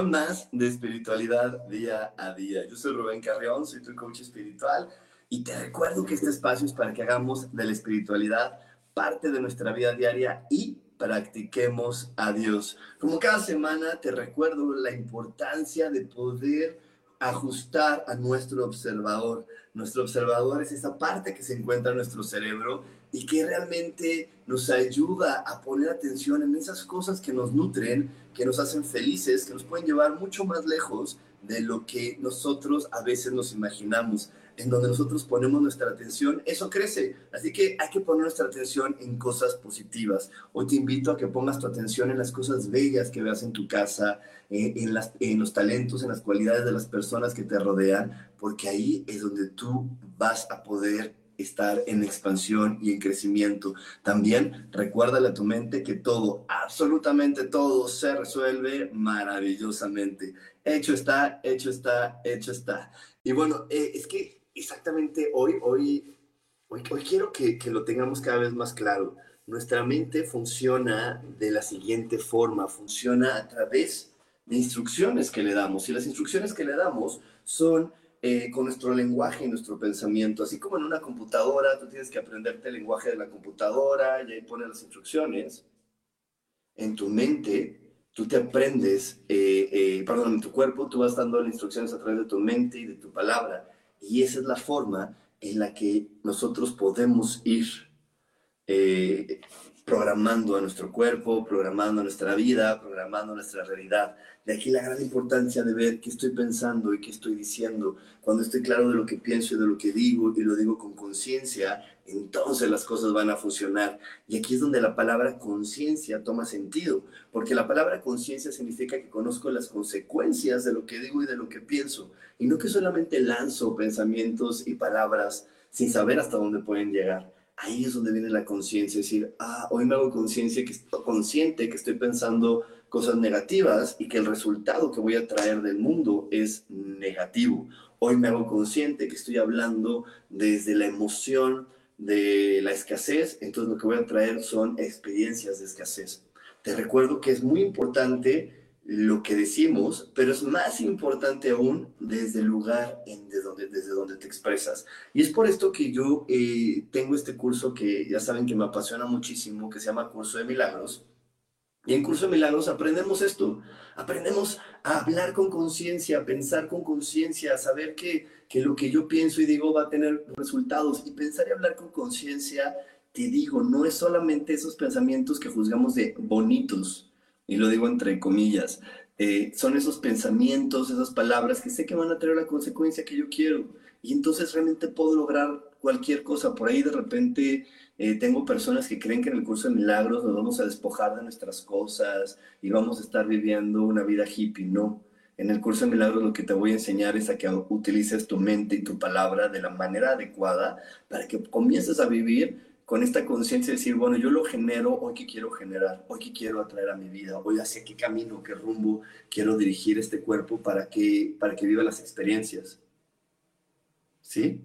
Emisión más de espiritualidad día a día. Yo soy Rubén Carrión, soy tu coach espiritual y te recuerdo que este espacio es para que hagamos de la espiritualidad parte de nuestra vida diaria y practiquemos a Dios. Como cada semana te recuerdo la importancia de poder ajustar a nuestro observador. Nuestro observador es esa parte que se encuentra en nuestro cerebro y que realmente nos ayuda a poner atención en esas cosas que nos nutren, que nos hacen felices, que nos pueden llevar mucho más lejos de lo que nosotros a veces nos imaginamos. En donde nosotros ponemos nuestra atención, eso crece. Así que hay que poner nuestra atención en cosas positivas. Hoy te invito a que pongas tu atención en las cosas bellas que veas en tu casa, eh, en, en los talentos, en las cualidades de las personas que te rodean, porque ahí es donde tú vas a poder estar en expansión y en crecimiento. También recuérdale a tu mente que todo, absolutamente todo, se resuelve maravillosamente. Hecho está, hecho está, hecho está. Y bueno, eh, es que exactamente hoy, hoy, hoy, quiero que lo tengamos cada vez más claro. Nuestra mente funciona de la siguiente forma, funciona a través de instrucciones que le damos. Y las instrucciones que le damos son eh, con nuestro lenguaje y nuestro pensamiento. Así como en una computadora, tú tienes que aprenderte el lenguaje de la computadora y ahí pones las instrucciones. En tu mente, tú te aprendes, eh, eh, perdón, en tu cuerpo, tú vas dando las instrucciones a través de tu mente y de tu palabra. Y esa es la forma en la que nosotros podemos ir programando a nuestro cuerpo, programando nuestra vida, programando nuestra realidad. De aquí la gran importancia de ver qué estoy pensando y qué estoy diciendo. Cuando estoy claro de lo que pienso y de lo que digo y lo digo con conciencia, entonces las cosas van a funcionar. Y aquí es donde la palabra conciencia toma sentido, porque la palabra conciencia significa que conozco las consecuencias de lo que digo y de lo que pienso, y no que solamente lanzo pensamientos y palabras sin saber hasta dónde pueden llegar ahí es donde viene la conciencia, decir, ah, hoy me hago conciencia que estoy consciente que estoy pensando cosas negativas y que el resultado que voy a traer del mundo es negativo. Hoy me hago consciente que estoy hablando desde la emoción de la escasez, entonces lo que voy a traer son experiencias de escasez. Te recuerdo que es muy importante lo que decimos, pero es más importante aún desde el lugar en de donde, desde donde te expresas. Y es por esto que yo eh, tengo este curso que ya saben que me apasiona muchísimo, que se llama Curso de Milagros. Y en Curso de Milagros aprendemos esto, aprendemos a hablar con conciencia, a pensar con conciencia, a saber que, que lo que yo pienso y digo va a tener resultados. Y pensar y hablar con conciencia, te digo, no es solamente esos pensamientos que juzgamos de bonitos, y lo digo entre comillas, eh, son esos pensamientos, esas palabras que sé que van a tener la consecuencia que yo quiero. Y entonces realmente puedo lograr cualquier cosa. Por ahí de repente eh, tengo personas que creen que en el curso de milagros nos vamos a despojar de nuestras cosas y vamos a estar viviendo una vida hippie. No. En el curso de milagros lo que te voy a enseñar es a que utilices tu mente y tu palabra de la manera adecuada para que comiences a vivir con esta conciencia de decir, bueno, yo lo genero, hoy que quiero generar, hoy que quiero atraer a mi vida, hoy hacia qué camino, qué rumbo quiero dirigir este cuerpo para que, para que viva las experiencias. ¿Sí?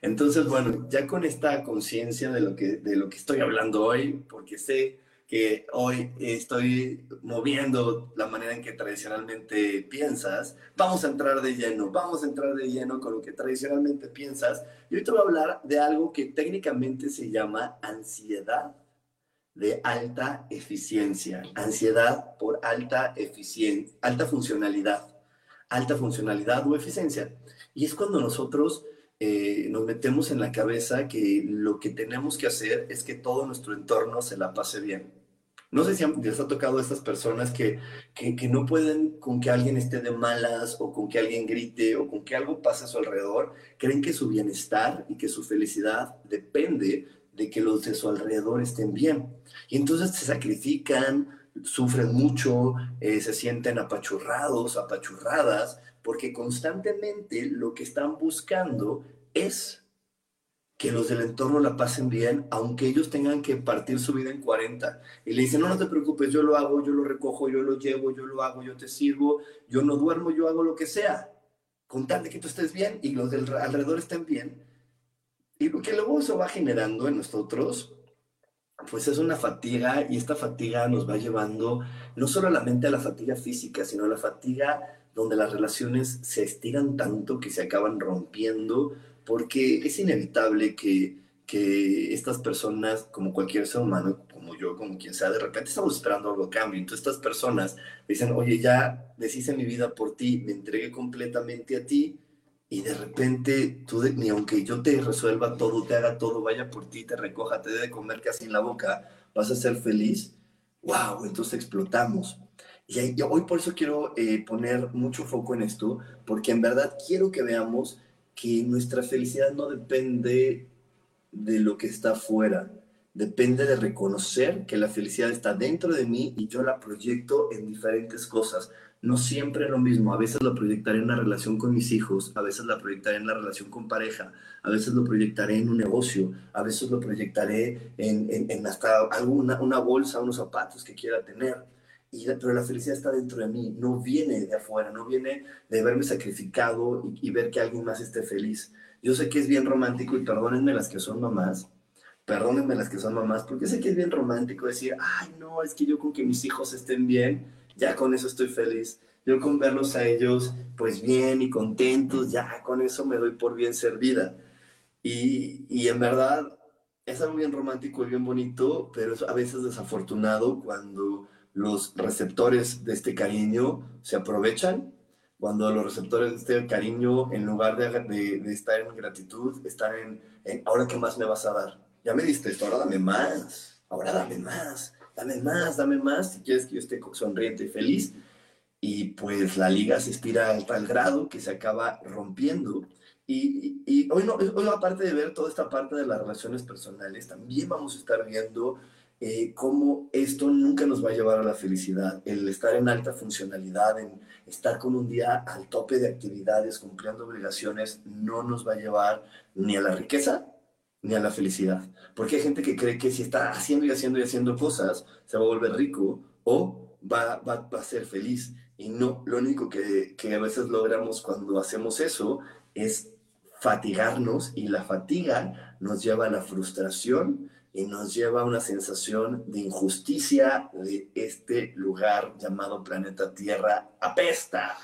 Entonces, bueno, ya con esta conciencia de, lo que, de lo que estoy hablando hoy, porque sé que hoy estoy moviendo la manera en que tradicionalmente piensas, vamos a entrar de lleno, vamos a entrar de lleno con lo que tradicionalmente piensas. Y hoy te voy a hablar de algo que técnicamente se llama ansiedad de alta eficiencia, ansiedad por alta eficiencia, alta funcionalidad, alta funcionalidad o eficiencia. Y es cuando nosotros eh, nos metemos en la cabeza que lo que tenemos que hacer es que todo nuestro entorno se la pase bien. No sé si les ha tocado a estas personas que, que, no pueden con que alguien esté de malas o con que alguien grite o con que algo pase a su alrededor, creen que su bienestar y que su felicidad depende de que los de su alrededor estén bien. Y entonces se sacrifican, sufren mucho, eh, se sienten apachurrados, apachurradas, porque constantemente lo que están buscando es que los del entorno la pasen bien, aunque ellos tengan que partir su vida en 40. Y le dicen, no, no te preocupes, yo lo hago, yo lo recojo, yo lo llevo, yo lo hago, yo te sirvo, yo no duermo, yo hago lo que sea, con tal de que tú estés bien y los del alrededor estén bien. Y lo que luego eso va generando en nosotros pues es una fatiga y esta fatiga nos va llevando no solo a la mente a la fatiga física, sino a la fatiga donde las relaciones se estiran tanto que se acaban rompiendo, porque es inevitable que, que estas personas, como cualquier ser humano, como yo, como quien sea, de repente estamos esperando algo a cambio. Entonces estas personas dicen, oye, ya deshice mi vida por ti, me entregué completamente a ti, y de repente tú, ni aunque yo te resuelva todo, te haga todo, vaya por ti, te recoja, te dé de comer casi en la boca, vas a ser feliz. ¡Wow! Entonces explotamos. Y, hoy por eso quiero eh, poner mucho foco en esto, porque en verdad quiero que veamos que nuestra felicidad no depende de lo que está afuera, depende de reconocer que la felicidad está dentro de mí y yo la proyecto en diferentes cosas no siempre lo mismo. A veces lo proyectaré en una relación con mis hijos, a veces la proyectaré en la relación con pareja, a veces lo proyectaré en un negocio, a veces lo proyectaré en, hasta alguna una bolsa, unos zapatos que quiera tener. Y, pero la felicidad está dentro de mí, no viene de afuera, no viene de verme sacrificado y, y ver que alguien más esté feliz. Yo sé que es bien romántico y perdónenme las que son mamás, perdónenme las que son mamás, porque sé que es bien romántico decir, ay, no, es que yo con que mis hijos estén bien, ya con eso estoy feliz. Yo con verlos a ellos, pues bien y contentos, ya con eso me doy por bien servida. Y, y en verdad es algo bien romántico y bien bonito, pero es a veces desafortunado cuando los receptores de este cariño se aprovechan, cuando los receptores de este cariño, en lugar de, estar en gratitud, están en, en, ahora qué más me vas a dar. Ya me diste esto, ahora dame más, ahora dame más dame más, dame más, si quieres que yo esté sonriente y feliz. Y pues la liga se estira a tal grado que se acaba rompiendo. Y, y, hoy, no, hoy, aparte de ver toda esta parte de las relaciones personales, también vamos a estar viendo eh, cómo esto nunca nos va a llevar a la felicidad. El estar en alta funcionalidad, en estar con un día al tope de actividades, cumpliendo obligaciones, no nos va a llevar ni a la riqueza ni a la felicidad. Porque hay gente que cree que si está haciendo y haciendo y haciendo cosas, se va a volver rico o va, va, va a ser feliz. Y no, lo único que, que a veces logramos cuando hacemos eso es fatigarnos y la fatiga nos lleva a la frustración y nos lleva a una sensación de injusticia de este lugar llamado planeta Tierra apesta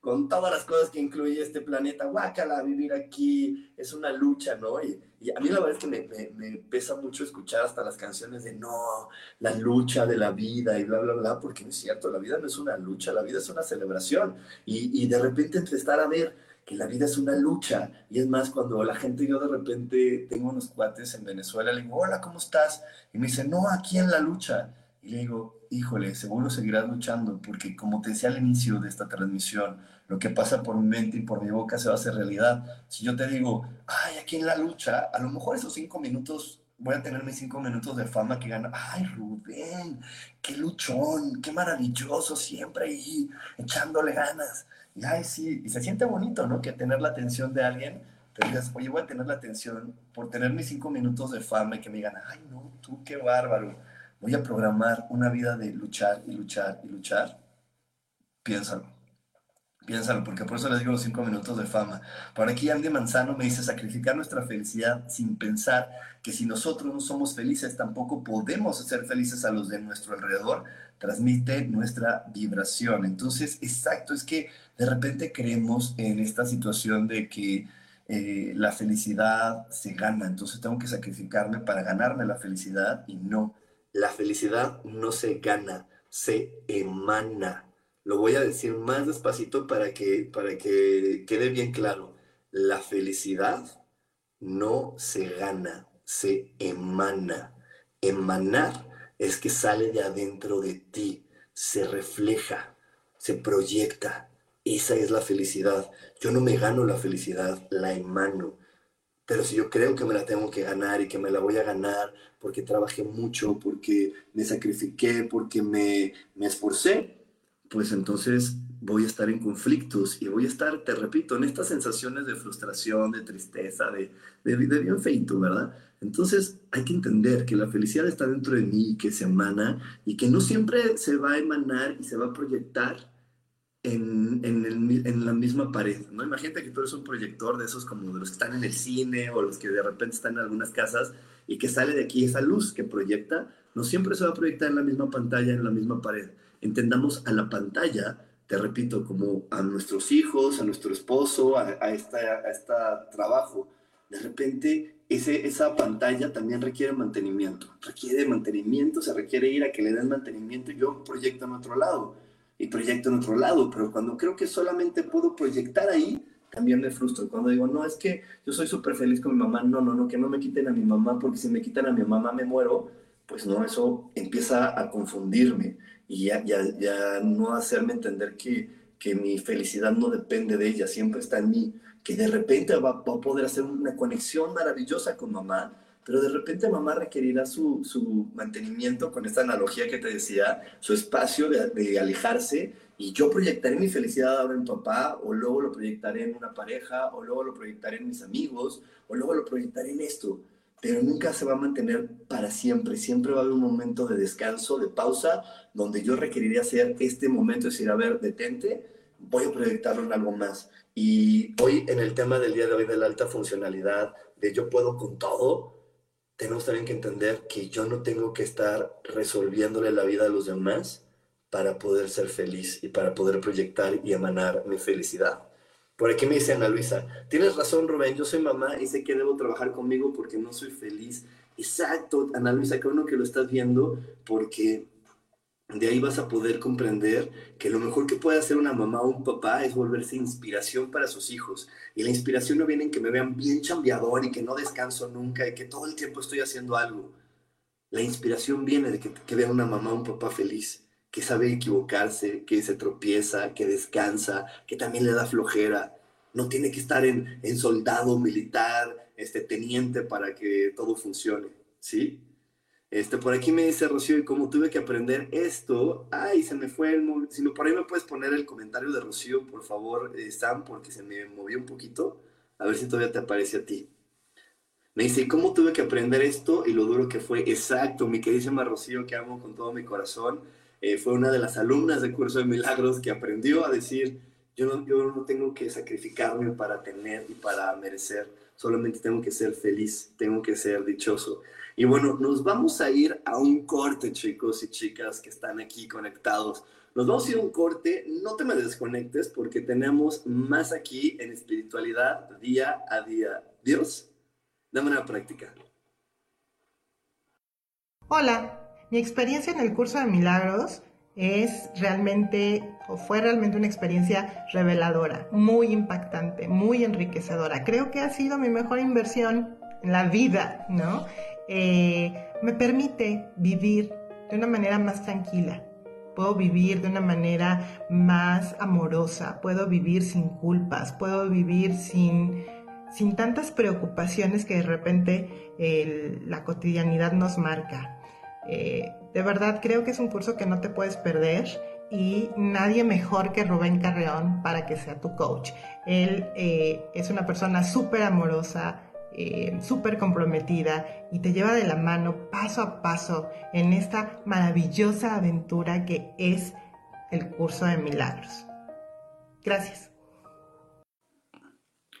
con todas las cosas que incluye este planeta, guácala, vivir aquí es una lucha, ¿no? Y, a mí la verdad es que me, pesa mucho escuchar hasta las canciones de no, la lucha de la vida y bla, bla, bla, porque no es cierto, la vida no es una lucha, la vida es una celebración. Y, y de repente entre estar a ver que la vida es una lucha, y es más, cuando la gente, yo de repente tengo unos cuates en Venezuela, le digo, hola, ¿cómo estás? Y me dicen, no, aquí en la lucha. Y le digo, híjole, seguro seguirás luchando, porque como te decía al inicio de esta transmisión, lo que pasa por mi mente y por mi boca se va a hacer realidad. Si yo te digo, ay, aquí en la lucha, a lo mejor esos cinco minutos, voy a tener mis cinco minutos de fama que gano. Ay, Rubén, qué luchón, qué maravilloso, siempre ahí, echándole ganas. Y ay, sí, y se siente bonito, ¿no? Que tener la atención de alguien, te digas, oye, voy a tener la atención por tener mis cinco minutos de fama y que me digan, ay, no, tú qué bárbaro voy a programar una vida de luchar y luchar y luchar, piénsalo. Piénsalo, porque por eso les digo los cinco minutos de fama. Por aquí Andy Manzano me dice sacrificar nuestra felicidad sin pensar que si nosotros no somos felices, tampoco podemos ser felices a los de nuestro alrededor, transmite nuestra vibración. Entonces, exacto, es que de repente creemos en esta situación de que eh, la felicidad se gana, entonces tengo que sacrificarme para ganarme la felicidad y no la felicidad no se gana, se emana. Lo voy a decir más despacito para que, para que quede bien claro. La felicidad no se gana, se emana. Emanar es que sale de adentro de ti, se refleja, se proyecta. Esa es la felicidad. Yo no me gano la felicidad, la emano. Pero si yo creo que me la tengo que ganar y que me la voy a ganar porque trabajé mucho, porque me sacrifiqué, porque me, me esforcé, pues entonces voy a estar en conflictos y voy a estar, te repito, en estas sensaciones de frustración, de tristeza, de, de, bien feito, ¿verdad? Entonces hay que entender que la felicidad está dentro de mí, que se emana y que no siempre se va a emanar y se va a proyectar en, en, la misma pared, ¿no? Imagínate que tú eres un proyector de esos como de los que están en el cine o los que de repente están en algunas casas y que sale de aquí esa luz que proyecta, no siempre se va a proyectar en la misma pantalla, en la misma pared. Entendamos a la pantalla, te repito, como a nuestros hijos, a nuestro esposo, a, a este a trabajo. De repente ese, esa pantalla también requiere mantenimiento. Requiere mantenimiento, se requiere ir a que le den mantenimiento yo proyecto en otro lado y proyecto en otro lado, pero cuando creo que solamente puedo proyectar ahí, también me frustro. Cuando digo, no, es que yo soy súper feliz con mi mamá, no, no, no, que no me quiten a mi mamá, porque si me quitan a mi mamá me muero, pues no, eso empieza a confundirme y ya, ya, ya no hacerme entender que, que mi felicidad no depende de ella, siempre está en mí, que de repente va, va a poder hacer una conexión maravillosa con mamá, pero de repente mamá requerirá su, su mantenimiento con esta analogía que te decía, su espacio de, de, alejarse y yo proyectaré mi felicidad ahora en papá o luego lo proyectaré en una pareja o luego lo proyectaré en mis amigos o luego lo proyectaré en esto, pero nunca se va a mantener para siempre, siempre va a haber un momento de descanso, de pausa, donde yo requeriría hacer este momento, es decir, a ver, detente, voy a proyectarlo en algo más. Y hoy en el tema del día de hoy de la alta funcionalidad, de yo puedo con todo, tenemos también que entender que yo no tengo que estar resolviéndole la vida a los demás para poder ser feliz y para poder proyectar y emanar mi felicidad. Por aquí me dice Ana Luisa, tienes razón Rubén, yo soy mamá y sé que debo trabajar conmigo porque no soy feliz. Exacto, Ana Luisa, qué bueno que lo estás viendo porque de ahí vas a poder comprender que lo mejor que puede hacer una mamá o un papá es volverse inspiración para sus hijos. Y la inspiración no viene en que me vean bien chambeador y que no descanso nunca y que todo el tiempo estoy haciendo algo. La inspiración viene de que, que vean una mamá o un papá feliz, que sabe equivocarse, que se tropieza, que descansa, que también le da flojera. No tiene que estar en, en soldado militar, este, teniente para que todo funcione, ¿sí? Este, por aquí me dice Rocío, y como tuve que aprender esto, ay, se me fue el Si por ahí me puedes poner el comentario de Rocío, por favor, eh, Sam, porque se me movió un poquito. A ver si todavía te aparece a ti. Me dice, ¿cómo tuve que aprender esto? Y lo duro que fue. Exacto, mi queridísima Rocío, que amo con todo mi corazón, eh, fue una de las alumnas del curso de milagros que aprendió a decir, yo no, yo no tengo que sacrificarme para tener y para merecer, solamente tengo que ser feliz, tengo que ser dichoso. Y bueno, nos vamos a ir a un corte, chicos y chicas que están aquí conectados. Nos vamos a ir a un corte, no te me desconectes porque tenemos más aquí en espiritualidad día a día. Dios, de manera práctica. Hola, mi experiencia en el curso de milagros es realmente o fue realmente una experiencia reveladora, muy impactante, muy enriquecedora. Creo que ha sido mi mejor inversión en la vida, ¿no? Eh, me permite vivir de una manera más tranquila. Puedo vivir de una manera más amorosa, puedo vivir sin culpas, puedo vivir sin, sin tantas preocupaciones que de repente la cotidianidad nos marca. Eh, de verdad creo que es un curso que no te puedes perder y nadie mejor que Rubén Carreón para que sea tu coach. Él eh, es una persona súper amorosa, eh, súper comprometida y te lleva de la mano paso a paso en esta maravillosa aventura que es el curso de milagros. Gracias.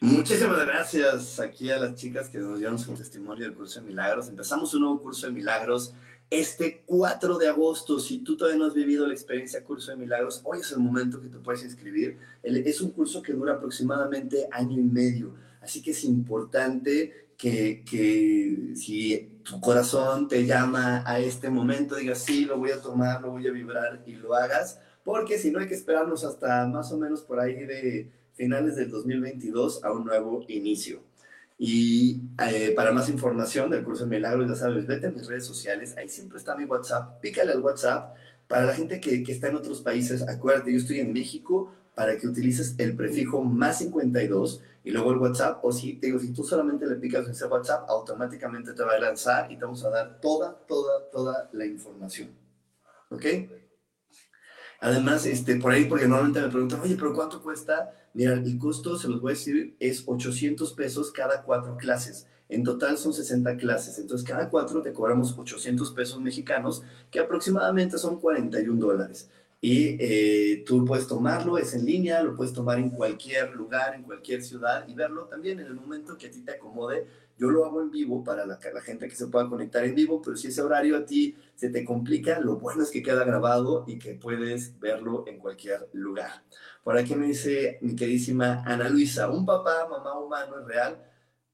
Muchísimas gracias aquí a las chicas que nos dieron su testimonio del curso de milagros. Empezamos un nuevo curso de milagros este 4 de agosto. Si tú todavía no has vivido la experiencia curso de milagros, hoy es el momento que te puedes inscribir. Es un curso que dura aproximadamente año y medio Así que es importante que, que, si tu corazón te llama a este momento, digas, sí, lo voy a tomar, lo voy a vibrar y lo hagas, porque si no hay que esperarnos hasta más o menos por ahí de finales del 2022 a un nuevo inicio. Y eh, para más información del curso de milagros, ya sabes, vete a mis redes sociales, ahí siempre está mi WhatsApp, pícale al WhatsApp. Para la gente que, que está en otros países, acuérdate, yo estoy en México, para que utilices el prefijo más 52 y luego el WhatsApp, o si, te digo, si tú solamente le picas ese WhatsApp, automáticamente te va a lanzar y te vamos a dar toda, toda, toda la información. ¿Ok? Además, este, por ahí, porque normalmente me preguntan, oye, pero ¿cuánto cuesta? Mira, el costo, se los voy a decir, es 800 pesos cada cuatro clases. En total son 60 clases. Entonces, cada cuatro te cobramos 800 pesos mexicanos, que aproximadamente son 41 dólares. Y eh, tú puedes tomarlo, es en línea, lo puedes tomar en cualquier lugar, en cualquier ciudad y verlo también en el momento que a ti te acomode. Yo lo hago en vivo para la, la gente que se pueda conectar en vivo, pero si ese horario a ti se te complica, lo bueno es que queda grabado y que puedes verlo en cualquier lugar. Por aquí me dice mi queridísima Ana Luisa, un papá, mamá humano es real,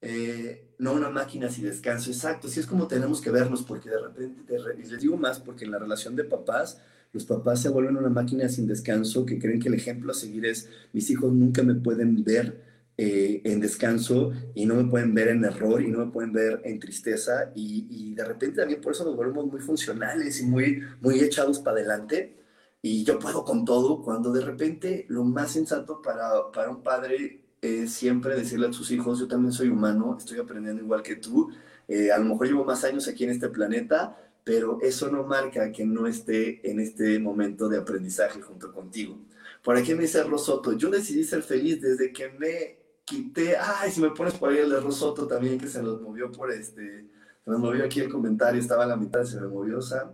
eh, no una máquina sin descanso. Exacto, así es como tenemos que vernos, porque de repente, y les digo más, porque en la relación de papás, los papás se vuelven una máquina sin descanso que creen que el ejemplo a seguir es, mis hijos nunca me pueden ver eh, en descanso y no me pueden ver en error y no me pueden ver en tristeza y, y, de repente también por eso nos volvemos muy funcionales y muy, muy echados para adelante y yo puedo con todo cuando de repente lo más sensato para, para un padre es siempre decirle a sus hijos, yo también soy humano, estoy aprendiendo igual que tú, eh, a lo mejor llevo más años aquí en este planeta, pero eso no marca que no esté en este momento de aprendizaje junto contigo. Por aquí me dice Rosoto, yo decidí ser feliz desde que me quité, ay, si me pones por ahí el de Rosoto también, que se nos movió por este, se nos movió aquí el comentario, estaba a la mitad, se me movió, Sam.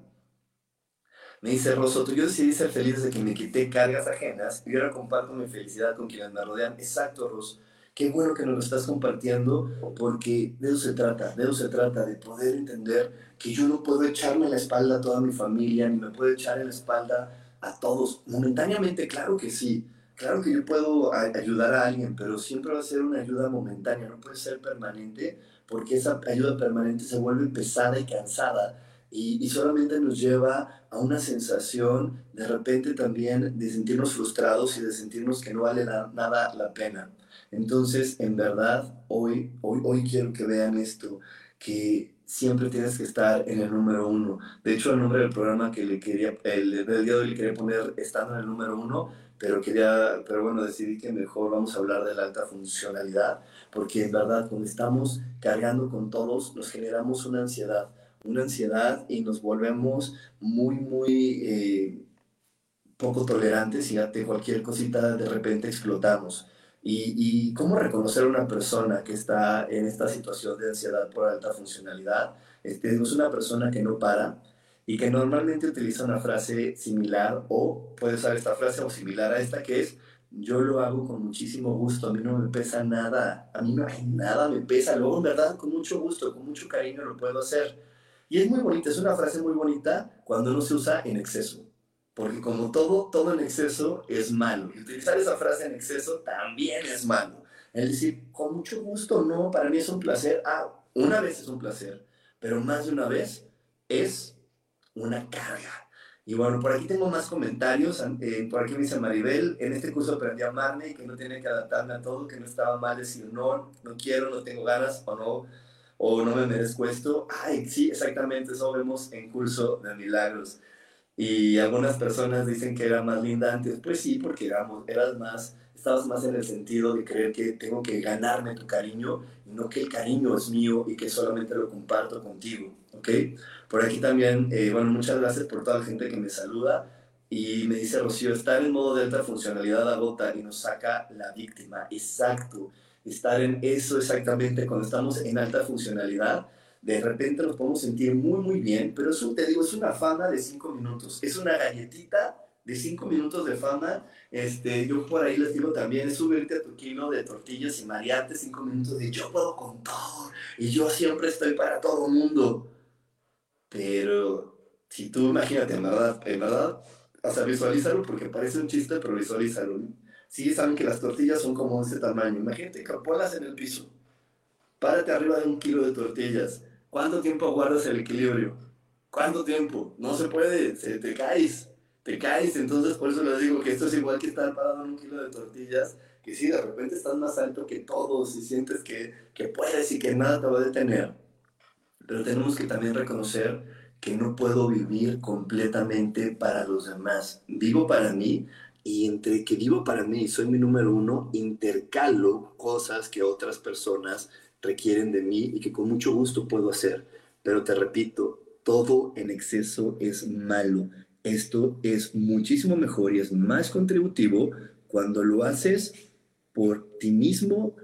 Me dice Rosoto, yo decidí ser feliz desde que me quité cargas ajenas y ahora comparto mi felicidad con quienes me rodean. Exacto, Ros. Qué bueno que nos lo estás compartiendo porque de eso se trata, de eso se trata, de poder entender que yo no puedo echarme la espalda a toda mi familia, ni me puedo echar en la espalda a todos. Momentáneamente, claro que sí, claro que yo puedo ayudar a alguien, pero siempre va a ser una ayuda momentánea, no puede ser permanente, porque esa ayuda permanente se vuelve pesada y cansada y, y, solamente nos lleva a una sensación de repente también de sentirnos frustrados y de sentirnos que no vale la, nada la pena. Entonces, en verdad, hoy, hoy, hoy quiero que vean esto, que siempre tienes que estar en el número uno. De hecho, el nombre del programa que le quería, el, del día de hoy le quería poner estando en el número uno, pero quería, pero bueno, decidí que mejor vamos a hablar de la alta funcionalidad, porque en verdad, cuando estamos cargando con todos, nos generamos una ansiedad, una ansiedad y nos volvemos muy, muy eh, poco tolerantes y ante cualquier cosita de repente explotamos. Y, cómo reconocer a una persona que está en esta situación de ansiedad por alta funcionalidad. Este, es una persona que no para y que normalmente utiliza una frase similar o puede usar esta frase o similar a esta que es yo lo hago con muchísimo gusto, a mí no me pesa nada, a mí no hay nada me pesa, luego en verdad con mucho gusto, con mucho cariño lo puedo hacer. Y es muy bonita, es una frase muy bonita cuando no se usa en exceso. Porque como todo, todo en exceso es malo. Y utilizar esa frase en exceso también es malo. Es decir, con mucho gusto, no, para mí es un placer. Ah, una vez es un placer, pero más de una vez es una carga. Y bueno, por aquí tengo más comentarios. Eh, por aquí me dice Maribel, en este curso aprendí a amarme y que no tiene que adaptarme a todo, que no estaba mal decir no, no quiero, no tengo ganas o no, o no me merezco esto. Ay, sí, exactamente, eso vemos en curso de milagros. Y algunas personas dicen que era más linda antes. Pues sí, porque éramos, eras más, estabas más en el sentido de creer que tengo que ganarme tu cariño y no que el cariño es mío y que solamente lo comparto contigo. ¿Ok? Por aquí también, eh, bueno, muchas gracias por toda la gente que me saluda. Y me dice Rocío, estar en modo de alta funcionalidad agota y nos saca la víctima. Exacto. Estar en eso exactamente, cuando estamos en alta funcionalidad, de repente nos podemos sentir muy, muy bien, pero eso te digo, es una fama de cinco minutos, es una galletita de cinco minutos de fama. Este, yo por ahí les digo también, subirte a tu kilo de tortillas y marearte cinco minutos de yo puedo con todo y yo siempre estoy para todo mundo. Pero si tú imagínate, en verdad, en verdad, hasta visualízalo porque parece un chiste, pero visualízalo. Sí, saben que las tortillas son como ese tamaño. Imagínate que en el piso. Párate arriba de un kilo de tortillas ¿Cuánto tiempo guardas el equilibrio? ¿Cuánto tiempo? No se puede, se, te caes, te caes. Entonces, por eso les digo que esto es igual que estar parado en un kilo de tortillas que sí, de repente estás más alto que todos y sientes que, que puedes y que nada te va a detener. Pero tenemos que también reconocer que no puedo vivir completamente para los demás. Vivo para mí y entre que vivo para mí y soy mi número uno, intercalo cosas que otras personas requieren de mí y que con mucho gusto puedo hacer. Pero te repito, todo en exceso es malo. Esto es muchísimo mejor y es más contributivo cuando lo haces por ti mismo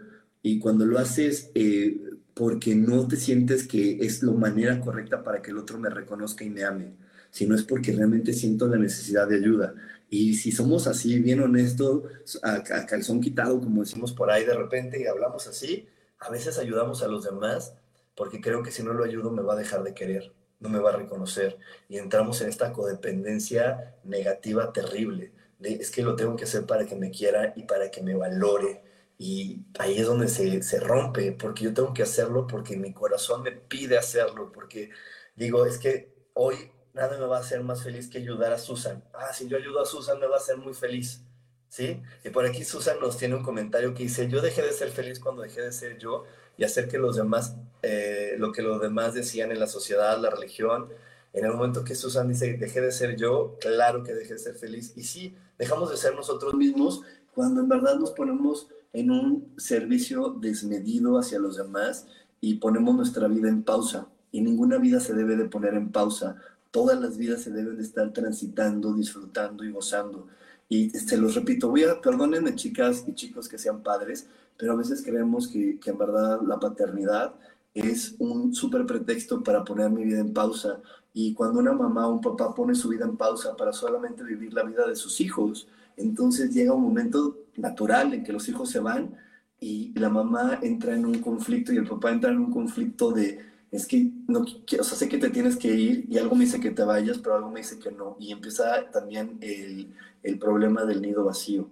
y cuando lo haces eh, porque no te sientes que es la manera correcta para que el otro me reconozca y me ame, sino es porque realmente siento la necesidad de ayuda. Y si somos así, bien honestos, a, calzón quitado, como decimos por ahí de repente, y hablamos así, a veces ayudamos a los demás porque creo que si no lo ayudo me va a dejar de querer, no me va a reconocer. Y entramos en esta codependencia negativa terrible. Es que lo tengo que hacer para que me quiera y para que me valore y ahí es donde se, se, rompe, porque yo tengo que hacerlo porque mi corazón me pide hacerlo, porque digo, es que hoy nada me va a hacer más feliz que ayudar a Susan. Ah, si yo ayudo a Susan me va a hacer muy feliz. ¿Sí? Y por aquí Susan nos tiene un comentario que dice, yo dejé de ser feliz cuando dejé de ser yo y hacer que los demás, eh, lo que los demás decían en la sociedad, la religión, en el momento que Susan dice, dejé de ser yo, claro que dejé de ser feliz. Y sí, dejamos de ser nosotros mismos cuando en verdad nos ponemos en un servicio desmedido hacia los demás y ponemos nuestra vida en pausa. Y ninguna vida se debe de poner en pausa. Todas las vidas se deben de estar transitando, disfrutando y gozando. Y se los repito, voy a, perdónenme chicas y chicos que sean padres, pero a veces creemos que, que en verdad la paternidad es un súper pretexto para poner mi vida en pausa. Y cuando una mamá o un papá pone su vida en pausa para solamente vivir la vida de sus hijos, entonces llega un momento natural en que los hijos se van y la mamá entra en un conflicto y el papá entra en un conflicto de, es que no o sea, sé que te tienes que ir y algo me dice que te vayas, pero algo me dice que no. Y empieza también el, el problema del nido vacío.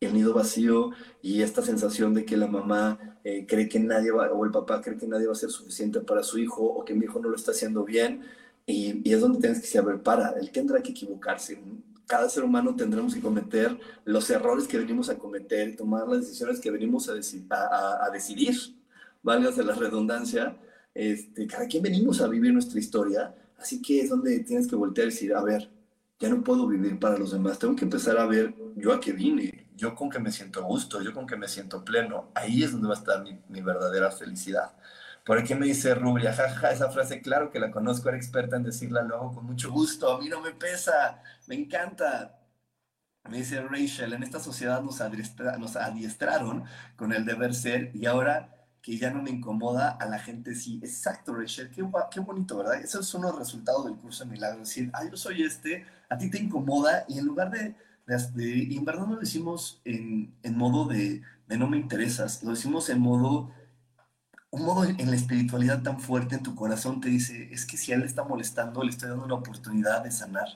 El nido vacío y esta sensación de que la mamá eh, cree que nadie va, o el papá cree que nadie va a ser suficiente para su hijo o que mi hijo no lo está haciendo bien. Y, es donde tienes que saber, para, él tendrá que equivocarse cada ser humano tendremos que cometer los errores que venimos a cometer tomar las decisiones que venimos a, a, decidir, válgase la redundancia, este, cada quien venimos a vivir nuestra historia, así que es donde tienes que voltear y decir, a ver, ya no puedo vivir para los demás, tengo que empezar a ver yo a qué vine, yo con que me siento gusto, yo con que me siento pleno, ahí es donde va a estar mi verdadera felicidad. Por aquí me dice Rubia, jaja, esa frase, claro que la conozco, era experta en decirla, lo hago con mucho gusto, a mí no me pesa, me encanta. Me dice Rachel, en esta sociedad nos, nos adiestraron con el deber ser y ahora que ya no me incomoda, a la gente sí. Exacto, Rachel, qué, qué bonito, ¿verdad? Esos son los resultados del curso de milagros. Decir, ah, yo soy este, a ti te incomoda y en lugar de, de, y en verdad no lo decimos en, en modo de, de no me interesas, lo decimos en modo un modo en la espiritualidad tan fuerte en tu corazón te dice, es que si él le está molestando, le estoy dando una oportunidad de sanar.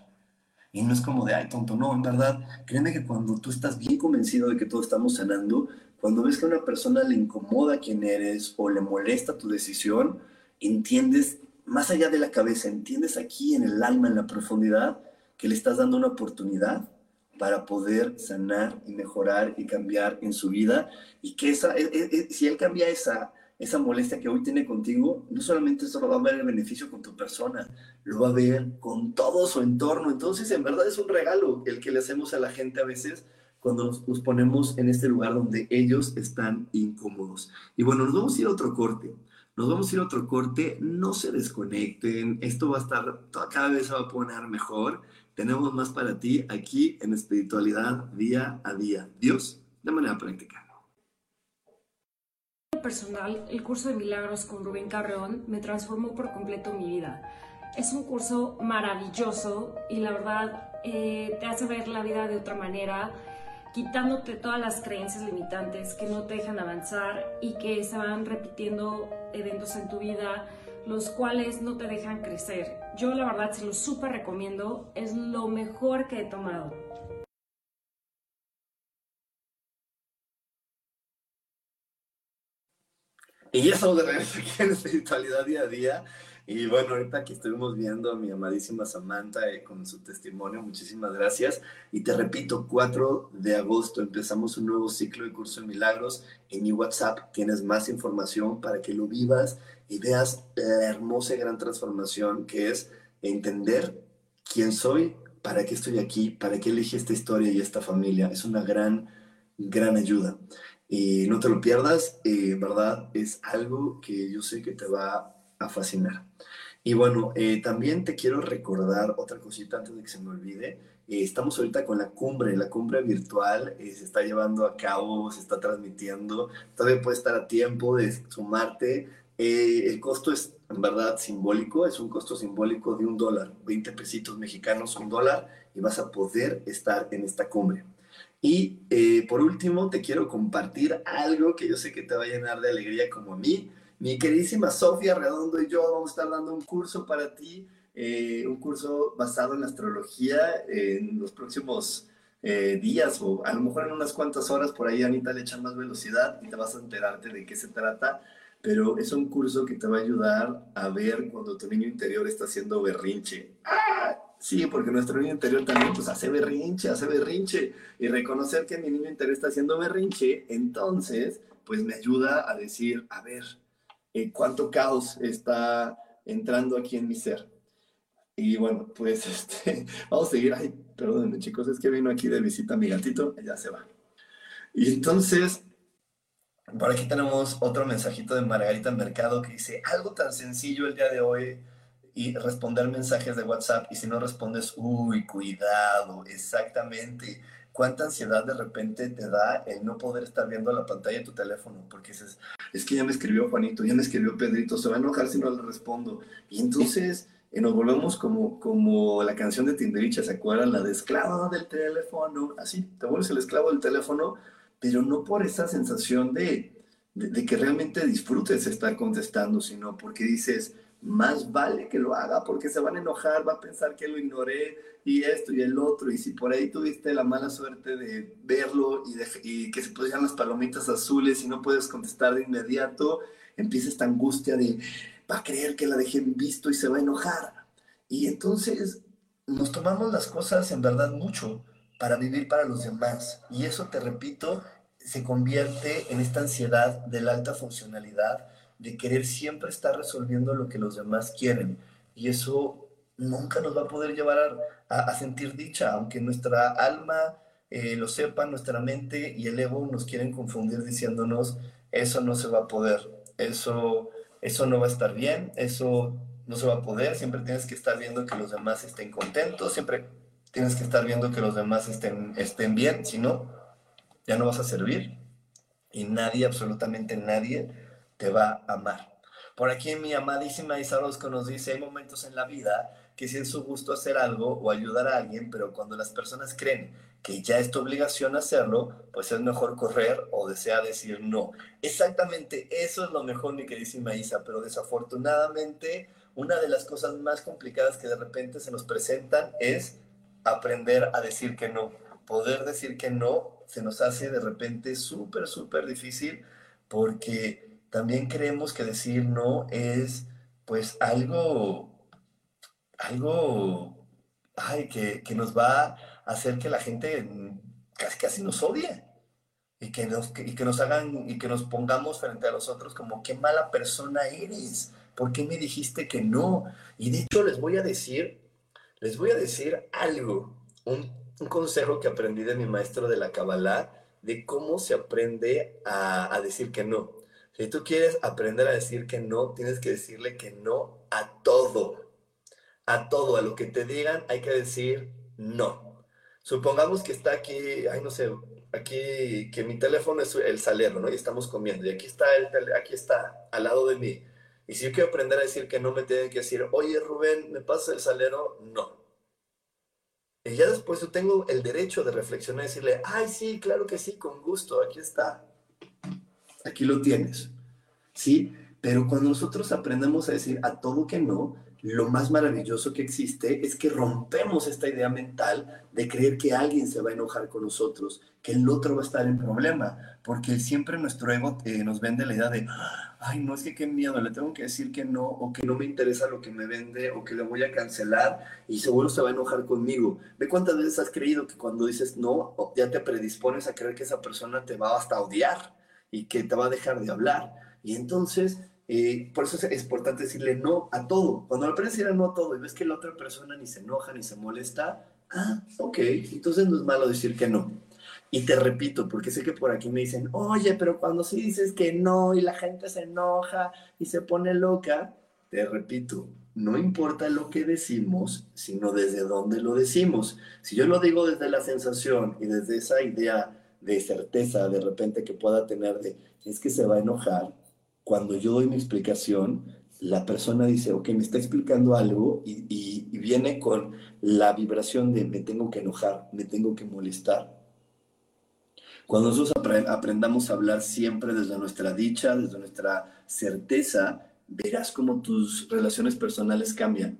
Y no es como de, ay, tonto, no, en verdad, créeme que cuando tú estás bien convencido de que todos estamos sanando, cuando ves que a una persona le incomoda quién eres o le molesta tu decisión, entiendes más allá de la cabeza, entiendes aquí en el alma, en la profundidad, que le estás dando una oportunidad para poder sanar y mejorar y cambiar en su vida y que esa, e, e, e, si él cambia esa, esa molestia que hoy tiene contigo, no solamente solo va a ver el beneficio con tu persona, lo va a ver con todo su entorno. Entonces, en verdad es un regalo el que le hacemos a la gente a veces cuando nos, ponemos en este lugar donde ellos están incómodos. Y bueno, nos vamos a ir a otro corte. Nos vamos a ir a otro corte. No se desconecten. Esto va a estar, cada vez se va a poner mejor. Tenemos más para ti aquí en espiritualidad día a día. Dios, de manera práctica personal, el curso de milagros con Rubén Carreón me transformó por completo mi vida. Es un curso maravilloso y la verdad eh, te hace ver la vida de otra manera, quitándote todas las creencias limitantes que no te dejan avanzar y que se van repitiendo eventos en tu vida, los cuales no te dejan crecer. Yo la verdad se lo súper recomiendo, es lo mejor que he tomado. Y estamos de regreso aquí en Espiritualidad Día a Día. Y bueno, ahorita que estuvimos viendo a mi amadísima Samantha eh, con su testimonio, muchísimas gracias. Y te repito, 4 de agosto empezamos un nuevo ciclo de curso de milagros. En mi WhatsApp tienes más información para que lo vivas y veas la hermosa y gran transformación que es entender quién soy, para qué estoy aquí, para qué elegí esta historia y esta familia. Es una gran, gran ayuda. Y no te lo pierdas, eh, ¿verdad? Es algo que yo sé que te va a fascinar. Y bueno, eh, también te quiero recordar otra cosita antes de que se me olvide. Eh, estamos ahorita con la cumbre, la cumbre virtual se está llevando a cabo, se está transmitiendo. Todavía puedes estar a tiempo de sumarte. el costo es en verdad simbólico, es un costo simbólico de un dólar, 20 pesitos mexicanos, un dólar, y vas a poder estar en esta cumbre. Y eh, por último, te quiero compartir algo que yo sé que te va a llenar de alegría como a mí. Mi queridísima Sofía Redondo y yo vamos a estar dando un curso para ti, eh, un curso basado en astrología en los próximos eh, días o a lo mejor en unas cuantas horas por ahí Anita le echa más velocidad y te vas a enterarte de qué se trata, pero es un curso que te va a ayudar a ver cuando tu niño interior está haciendo berrinche. ¡Ah! Sí, porque nuestro niño interior también pues hace berrinche, hace berrinche. Y reconocer que mi niño interior está haciendo berrinche, entonces pues me ayuda a decir, a ver, eh, cuánto caos está entrando aquí en mi ser. Y bueno, pues este, vamos a seguir. Ay, perdónenme chicos, es que vino aquí de visita mi gatito, ya se va. Y entonces, por aquí tenemos otro mensajito de Margarita Mercado que dice, algo tan sencillo el día de hoy y responder mensajes de WhatsApp y si no respondes, uy, cuidado, exactamente. ¿Cuánta ansiedad de repente te da el no poder estar viendo la pantalla de tu teléfono? Porque dices, es que ya me escribió Juanito, ya me escribió Pedrito, se va a enojar si no le respondo. Y entonces eh, nos volvemos como, como la canción de Timbiriche, ¿se acuerdan? La de esclavo del teléfono. Así, te vuelves el esclavo del teléfono, pero no por esa sensación de, de, de que realmente disfrutes estar contestando, sino porque dices, más vale que lo haga porque se van a enojar, va a pensar que lo ignoré y esto y el otro. Y si por ahí tuviste la mala suerte de verlo y, que se pusieran las palomitas azules y no puedes contestar de inmediato, empieza esta angustia de va a creer que la dejé en visto y se va a enojar. Y entonces nos tomamos las cosas en verdad mucho para vivir para los demás. Y eso, te repito, se convierte en esta ansiedad de la alta funcionalidad de querer siempre estar resolviendo lo que los demás quieren. Y eso nunca nos va a poder llevar a, sentir dicha, aunque nuestra alma eh, lo sepa, nuestra mente y el ego nos quieren confundir diciéndonos, eso no se va a poder, eso, eso no va a estar bien, eso no se va a poder, siempre tienes que estar viendo que los demás estén contentos, siempre tienes que estar viendo que los demás estén, estén bien, si no, ya no vas a servir. Y nadie, absolutamente nadie, te va a amar. Por aquí mi amadísima Isa nos dice, hay momentos en la vida que si es su gusto hacer algo o ayudar a alguien, pero cuando las personas creen que ya es tu obligación hacerlo, pues es mejor correr o desea decir no. Exactamente, eso es lo mejor, mi queridísima Isa, pero desafortunadamente una de las cosas más complicadas que de repente se nos presentan es aprender a decir que no. Poder decir que no se nos hace de repente súper, súper difícil porque también creemos que decir no es pues algo, algo, ay, que, nos va a hacer que la gente casi casi nos odie y que nos, que nos hagan y que nos pongamos frente a los otros como qué mala persona eres, ¿por qué me dijiste que no? Y de hecho les voy a decir, les voy a decir algo, un, un consejo que aprendí de mi maestro de la Kabbalah de cómo se aprende a, a decir que no. Si tú quieres aprender a decir que no, tienes que decirle que no a todo. A todo, a lo que te digan, hay que decir no. Supongamos que está aquí, ay, no sé, aquí, que mi teléfono es el salero, ¿no? Y estamos comiendo. Y aquí está, el, aquí está, al lado de mí. Y si yo quiero aprender a decir que no, me tienen que decir, oye, Rubén, ¿me pasas el salero? No. Y ya después yo tengo el derecho de reflexionar y decirle, ay, sí, claro que sí, con gusto, aquí está aquí lo tienes, ¿sí? Pero cuando nosotros aprendemos a decir a todo que no, lo más maravilloso que existe es que rompemos esta idea mental de creer que alguien se va a enojar con nosotros, que el otro va a estar en problema, porque siempre nuestro ego eh, nos vende la idea de, ay, no es que qué miedo, le tengo que decir que no, o que no me interesa lo que me vende, o que le voy a cancelar y seguro se va a enojar conmigo. Ve cuántas veces has creído que cuando dices no, ya te predispones a creer que esa persona te va hasta odiar y que te va a dejar de hablar. Y entonces eh, por eso es importante decirle no a todo. Cuando aprendes a decir no a todo y ves que la otra persona ni se enoja ni se molesta, ah, ok, entonces no es malo decir que no. Y te repito, porque sé que por aquí me dicen, oye, pero cuando sí dices que no y la gente se enoja y se pone loca, te repito, no importa lo que decimos, sino desde dónde lo decimos. Si yo lo digo desde la sensación y desde esa idea de certeza de repente que pueda tener de, es que se va a enojar, cuando yo doy mi explicación, la persona dice, ok, me está explicando algo y, viene con la vibración de me tengo que enojar, me tengo que molestar. Cuando nosotros aprendamos a hablar siempre desde nuestra dicha, desde nuestra certeza, verás cómo tus relaciones personales cambian.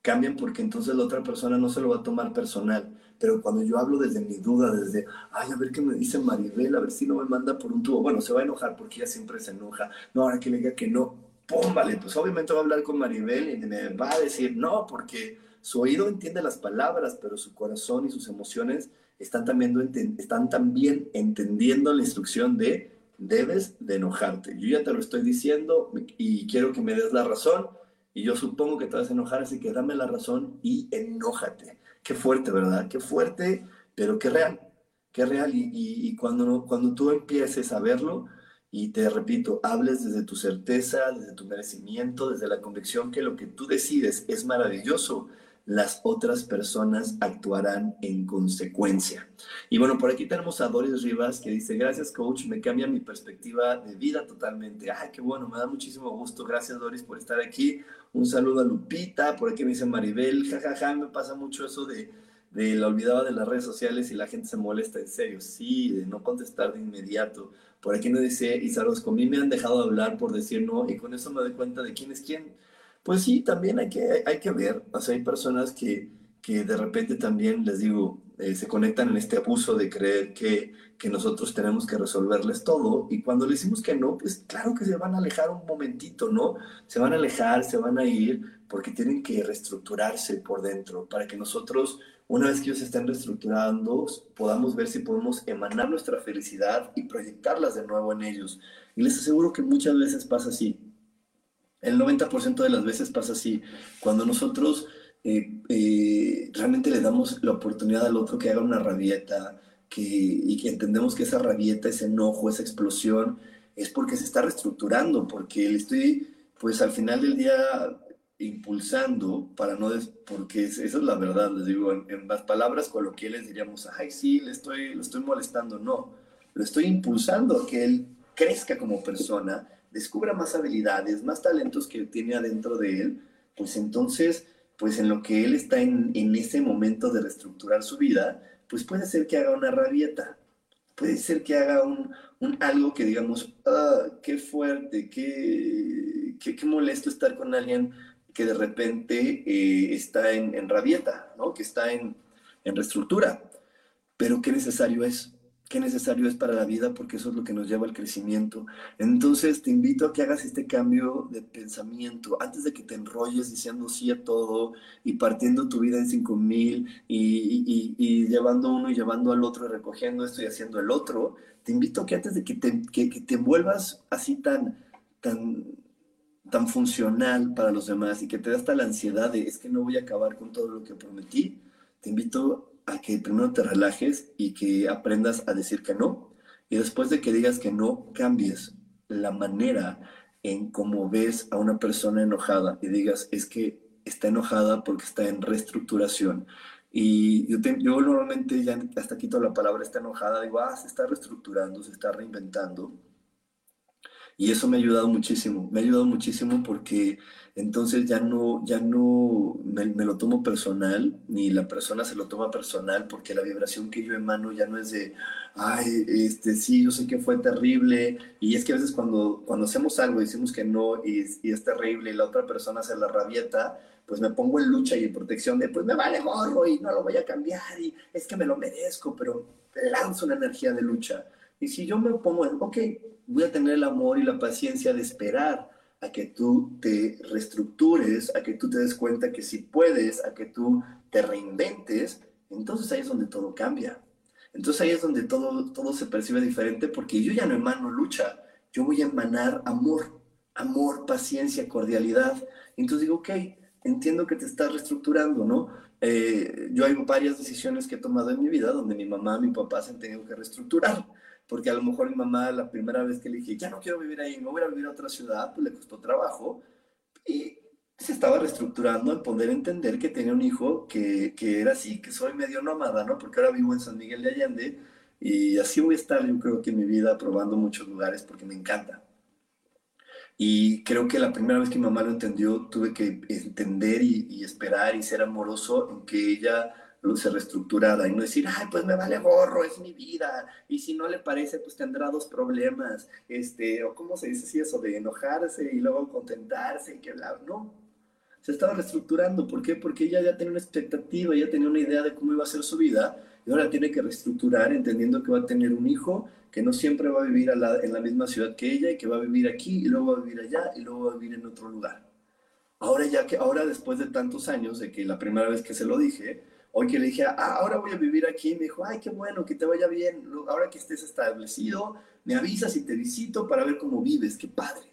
Cambian porque entonces la otra persona no se lo va a tomar personal. Pero cuando yo hablo desde mi duda, desde, ay, a ver qué me dice Maribel, a ver si no me manda por un tubo, bueno, se va a enojar porque ella siempre se enoja. No, ahora que le diga que no, pum, vale, pues obviamente va a hablar con Maribel y me va a decir no, porque su oído entiende las palabras, pero su corazón y sus emociones están también, están también entendiendo la instrucción de debes de enojarte. Yo ya te lo estoy diciendo y quiero que me des la razón y yo supongo que te vas a enojar, así que dame la razón y enójate. Qué fuerte, ¿verdad? Qué fuerte, pero qué real, qué real. Y, cuando, cuando tú empieces a verlo, y te repito, hables desde tu certeza, desde tu merecimiento, desde la convicción que lo que tú decides es maravilloso, las otras personas actuarán en consecuencia. Y bueno, por aquí tenemos a Doris Rivas que dice, gracias coach, me cambia mi perspectiva de vida totalmente. Ay, qué bueno, me da muchísimo gusto. Gracias Doris por estar aquí. Un saludo a Lupita, por aquí me dice Maribel, jajaja, ja, ja, me pasa mucho eso de, de la olvidaba de las redes sociales y la gente se molesta en serio. Sí, de no contestar de inmediato. Por aquí nos dice Isaros, con mí me han dejado de hablar por decir no y con eso me doy cuenta de quién es quién pues sí, también hay que, hay que ver, o sea, hay personas que, que de repente también, les digo, eh, se conectan en este abuso de creer que, que nosotros tenemos que resolverles todo y cuando le decimos que no, pues claro que se van a alejar un momentito, ¿no? Se van a alejar, se van a ir porque tienen que reestructurarse por dentro para que nosotros, una vez que ellos estén reestructurando, podamos ver si podemos emanar nuestra felicidad y proyectarlas de nuevo en ellos. Y les aseguro que muchas veces pasa así el 90% de las veces pasa así. Cuando nosotros eh, eh, realmente le damos la oportunidad al otro que haga una rabieta que, y que entendemos que esa rabieta, ese enojo, esa explosión, es porque se está reestructurando, porque le estoy, pues al final del día, impulsando para no, porque esa es la verdad, les digo, en, las palabras coloquiales diríamos, ay, sí, le estoy, lo estoy molestando, no, lo estoy impulsando a que él crezca como persona, descubra más habilidades, más talentos que tiene adentro de él, pues entonces, pues en lo que él está en, en ese momento de reestructurar su vida, pues puede ser que haga una rabieta, puede ser que haga un, un algo que digamos, ah, qué fuerte, qué, qué, qué, molesto estar con alguien que de repente eh, está en, en, rabieta, ¿no? que está en, en reestructura, pero qué necesario es qué necesario es para la vida, porque eso es lo que nos lleva al crecimiento. Entonces te invito a que hagas este cambio de pensamiento antes de que te enrolles diciendo sí a todo y partiendo tu vida en cinco mil y, y, llevando uno y llevando al otro y recogiendo esto y haciendo el otro. Te invito a que antes de que te, que, que te envuelvas así tan, tan, tan funcional para los demás y que te da hasta la ansiedad de es que no voy a acabar con todo lo que prometí, te invito a que primero te relajes y que aprendas a decir que no. Y después de que digas que no, cambies la manera en cómo ves a una persona enojada y digas, es que está enojada porque está en reestructuración. Y yo, normalmente ya hasta quito la palabra está enojada, digo, ah, se está reestructurando, se está reinventando. Y eso me ha ayudado muchísimo, me ha ayudado muchísimo porque entonces ya no, ya no me, lo tomo personal, ni la persona se lo toma personal, porque la vibración que yo emano ya no es de, ay, este, sí, yo sé que fue terrible, y es que a veces cuando, cuando hacemos algo decimos que no y, es terrible y la otra persona se la rabieta, pues me pongo en lucha y en protección de, pues me vale gorro y no lo voy a cambiar y es que me lo merezco, pero lanzo una energía de lucha. Y si yo me pongo en, ok, voy a tener el amor y la paciencia de esperar a que tú te reestructures, a que tú te des cuenta que si puedes, a que tú te reinventes, entonces ahí es donde todo cambia. Entonces ahí es donde todo, todo se percibe diferente porque yo ya no emano lucha, yo voy a emanar amor, amor, paciencia, cordialidad. Entonces digo, ok, entiendo que te estás reestructurando, ¿no? Eh, yo hay varias decisiones que he tomado en mi vida donde mi mamá, mi papá se han tenido que reestructurar porque a lo mejor mi mamá la primera vez que le dije, ya no quiero vivir ahí, me voy a vivir a otra ciudad, pues le costó trabajo y se estaba reestructurando al poder entender que tenía un hijo que, que era así, que soy medio nómada, ¿no? Porque ahora vivo en San Miguel de Allende y así voy a estar yo creo que en mi vida probando muchos lugares porque me encanta. Y creo que la primera vez que mi mamá lo entendió, tuve que entender y, y esperar y ser amoroso en que ella se reestructurada y no decir, ay, pues me vale gorro, es mi vida, y si no le parece, pues tendrá dos problemas, este, o cómo se dice así eso de enojarse y luego contentarse y que bla, no. Se estaba reestructurando, ¿por qué? Porque ella ya tenía una expectativa, ya tenía una idea de cómo iba a ser su vida, y ahora tiene que reestructurar entendiendo que va a tener un hijo que no siempre va a vivir en la misma ciudad que ella y que va a vivir aquí y luego va a vivir allá y luego va a vivir en otro lugar. Ahora ya que ahora después de tantos años de que la primera vez que se lo dije, Hoy que le dije, ah, ahora voy a vivir aquí, me dijo, ay, qué bueno, que te vaya bien. Ahora que estés establecido, me avisas y te visito para ver cómo vives, qué padre.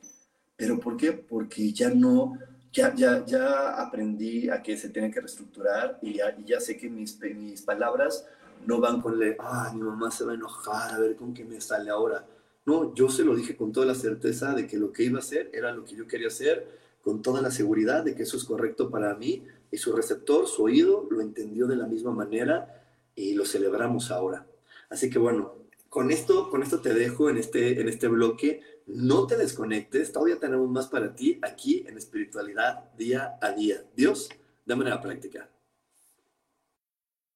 ¿Pero por qué? Porque ya no, ya, ya, ya aprendí a que se tiene que reestructurar y ya, ya sé que mis, mis palabras no van con le, ah, mi mamá se va a enojar, a ver con qué me sale ahora. No, yo se lo dije con toda la certeza de que lo que iba a hacer era lo que yo quería hacer, con toda la seguridad de que eso es correcto para mí y su receptor, su oído, lo entendió de la misma manera y lo celebramos ahora. Así que bueno, con esto, con esto te dejo en este, en este bloque. No te desconectes, todavía tenemos más para ti aquí en espiritualidad día a día. Dios, de manera práctica.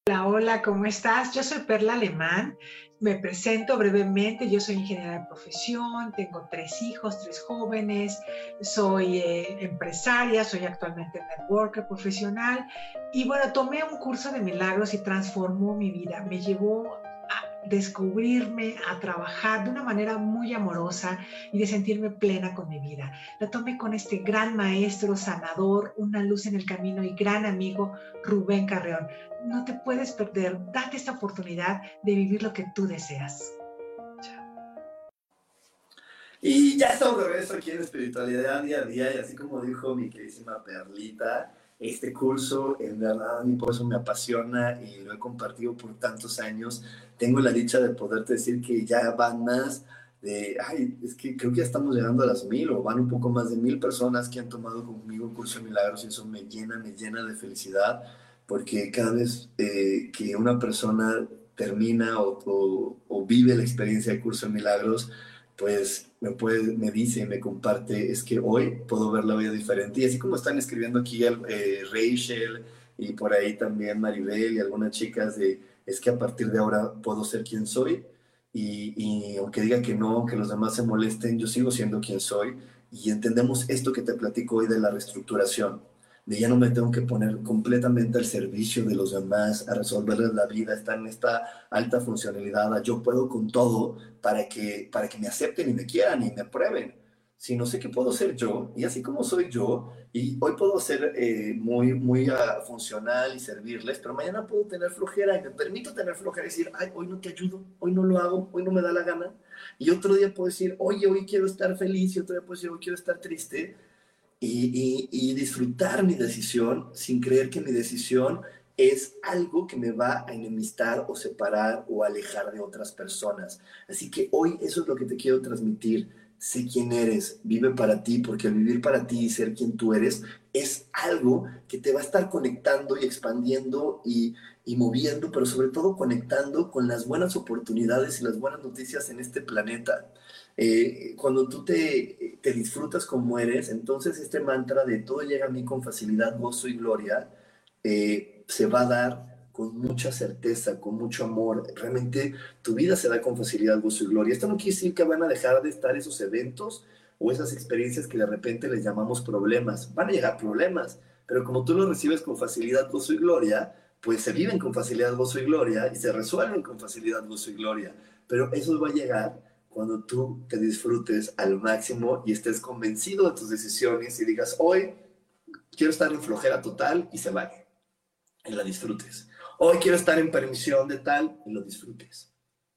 Hola, hola, ¿cómo estás? Yo soy Perla Alemán. Me presento brevemente. Yo soy ingeniera de profesión, tengo tres hijos, tres jóvenes, soy eh, empresaria, soy actualmente networker profesional y bueno, tomé un curso de milagros y transformó mi vida. Me llevó descubrirme, a trabajar de una manera muy amorosa y de sentirme plena con mi vida. Lo tomé con este gran maestro, sanador, una luz en el camino y gran amigo Rubén Carreón. No te puedes perder, date esta oportunidad de vivir lo que tú deseas. Y ya estamos de regreso aquí en Espiritualidad Día a Día y así como dijo mi queridísima Perlita, este curso, en verdad, a mí por eso me apasiona y lo he compartido por tantos años. Tengo la dicha de poderte decir que ya van más de, ay, es que creo que ya estamos llegando a las mil o van un poco más de mil personas que han tomado conmigo el curso de milagros y eso me llena, me llena de felicidad porque cada vez eh, que una persona termina o, o vive la experiencia del curso de milagros, pues me, puede, me dice, me comparte, es que hoy puedo ver la vida diferente. Y así como están escribiendo aquí eh, Rachel y por ahí también Maribel y algunas chicas es que a partir de ahora puedo ser quien soy. Y aunque diga que no, que los demás se molesten, yo sigo siendo quien soy. Y entendemos esto que te platico hoy de la reestructuración de ya no me tengo que poner completamente al servicio de los demás, a resolverles la vida, estar en esta alta funcionalidad, yo puedo con todo para que, para que me acepten y me quieran y me aprueben, si no sé qué puedo ser yo, y así como soy yo, y hoy puedo ser eh, muy, muy uh, funcional y servirles, pero mañana puedo tener flojera y me permito tener flojera y decir, ay, hoy no te ayudo, hoy no lo hago, hoy no me da la gana, y otro día puedo decir, oye, hoy quiero estar feliz, y otro día puedo decir, hoy quiero estar triste, y, disfrutar mi decisión sin creer que mi decisión es algo que me va a enemistar o separar o alejar de otras personas. Así que hoy eso es lo que te quiero transmitir. Sé quién eres, vive para ti, porque el vivir para ti y ser quien tú eres es algo que te va a estar conectando y expandiendo y moviendo, pero sobre todo conectando con las buenas oportunidades y las buenas noticias en este planeta. Eh, cuando tú te, te disfrutas como eres, entonces este mantra de todo llega a mí con facilidad, gozo y gloria, eh, se va a dar con mucha certeza, con mucho amor. Realmente tu vida se da con facilidad, gozo y gloria. Esto no quiere decir que van a dejar de estar esos eventos o esas experiencias que de repente les llamamos problemas. Van a llegar problemas, pero como tú los recibes con facilidad, gozo y gloria, pues se viven con facilidad, gozo y gloria y se resuelven con facilidad, gozo y gloria. Pero eso va a llegar cuando tú te disfrutes al máximo y estés convencido de tus decisiones y digas, hoy quiero estar en flojera total y se vale. Y la disfrutes. Hoy quiero estar en permisión de tal y lo disfrutes.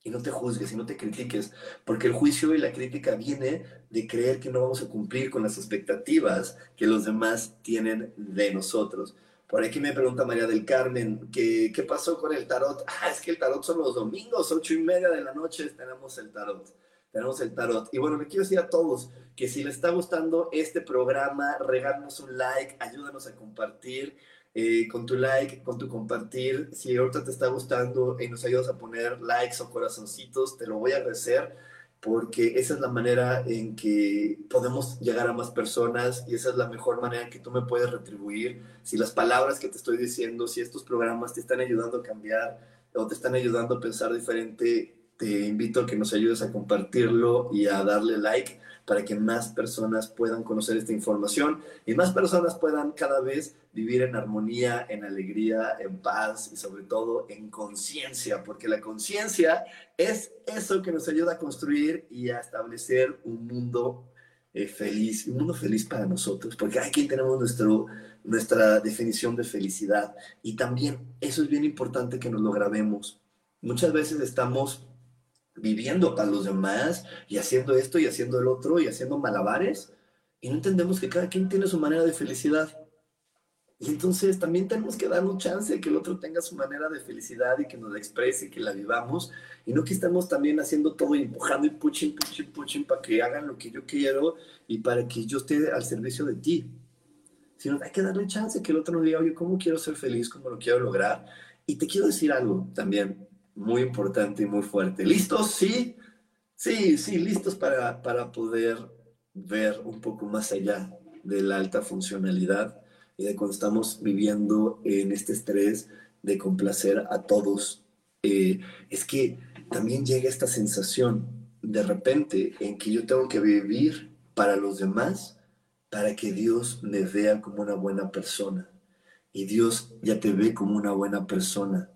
Y no te juzgues y no te critiques, porque el juicio y la crítica viene de creer que no vamos a cumplir con las expectativas que los demás tienen de nosotros. Por aquí me pregunta María del Carmen, ¿qué, ¿qué pasó con el tarot? Ah, es que el tarot son los domingos, ocho y media de la noche tenemos el tarot. Tenemos el tarot. Y bueno, le quiero decir a todos que si les está gustando este programa, regálanos un like, ayúdanos a compartir. Eh, con tu like, con tu compartir. Si ahorita te está gustando y nos ayudas a poner likes o corazoncitos, te lo voy a agradecer porque esa es la manera en que podemos llegar a más personas y esa es la mejor manera en que tú me puedes retribuir. Si las palabras que te estoy diciendo, si estos programas te están ayudando a cambiar o te están ayudando a pensar diferente, te invito a que nos ayudes a compartirlo y a darle like para que más personas puedan conocer esta información y más personas puedan cada vez vivir en armonía, en alegría, en paz y sobre todo en conciencia, porque la conciencia es eso que nos ayuda a construir y a establecer un mundo eh, feliz, un mundo feliz para nosotros, porque aquí tenemos nuestro, nuestra definición de felicidad y también eso es bien importante que nos lo grabemos. Muchas veces estamos viviendo para los demás y haciendo esto y haciendo el otro y haciendo malabares y no entendemos que cada quien tiene su manera de felicidad. Y entonces también tenemos que darnos chance de que el otro tenga su manera de felicidad y que nos la exprese y que la vivamos. Y no que estemos también haciendo todo y empujando y puching, puching, puching para que hagan lo que yo quiero y para que yo esté al servicio de ti. Sino hay que darle chance que el otro nos diga, oye, ¿cómo quiero ser feliz? ¿Cómo lo quiero lograr? Y te quiero decir algo también muy importante y muy fuerte. ¿Listos? Sí, sí, sí, listos para, para poder ver un poco más allá de la alta funcionalidad y de cuando estamos viviendo en este estrés de complacer a todos. Eh, es que también llega esta sensación de repente en que yo tengo que vivir para los demás para que Dios me vea como una buena persona. Y Dios ya te ve como una buena persona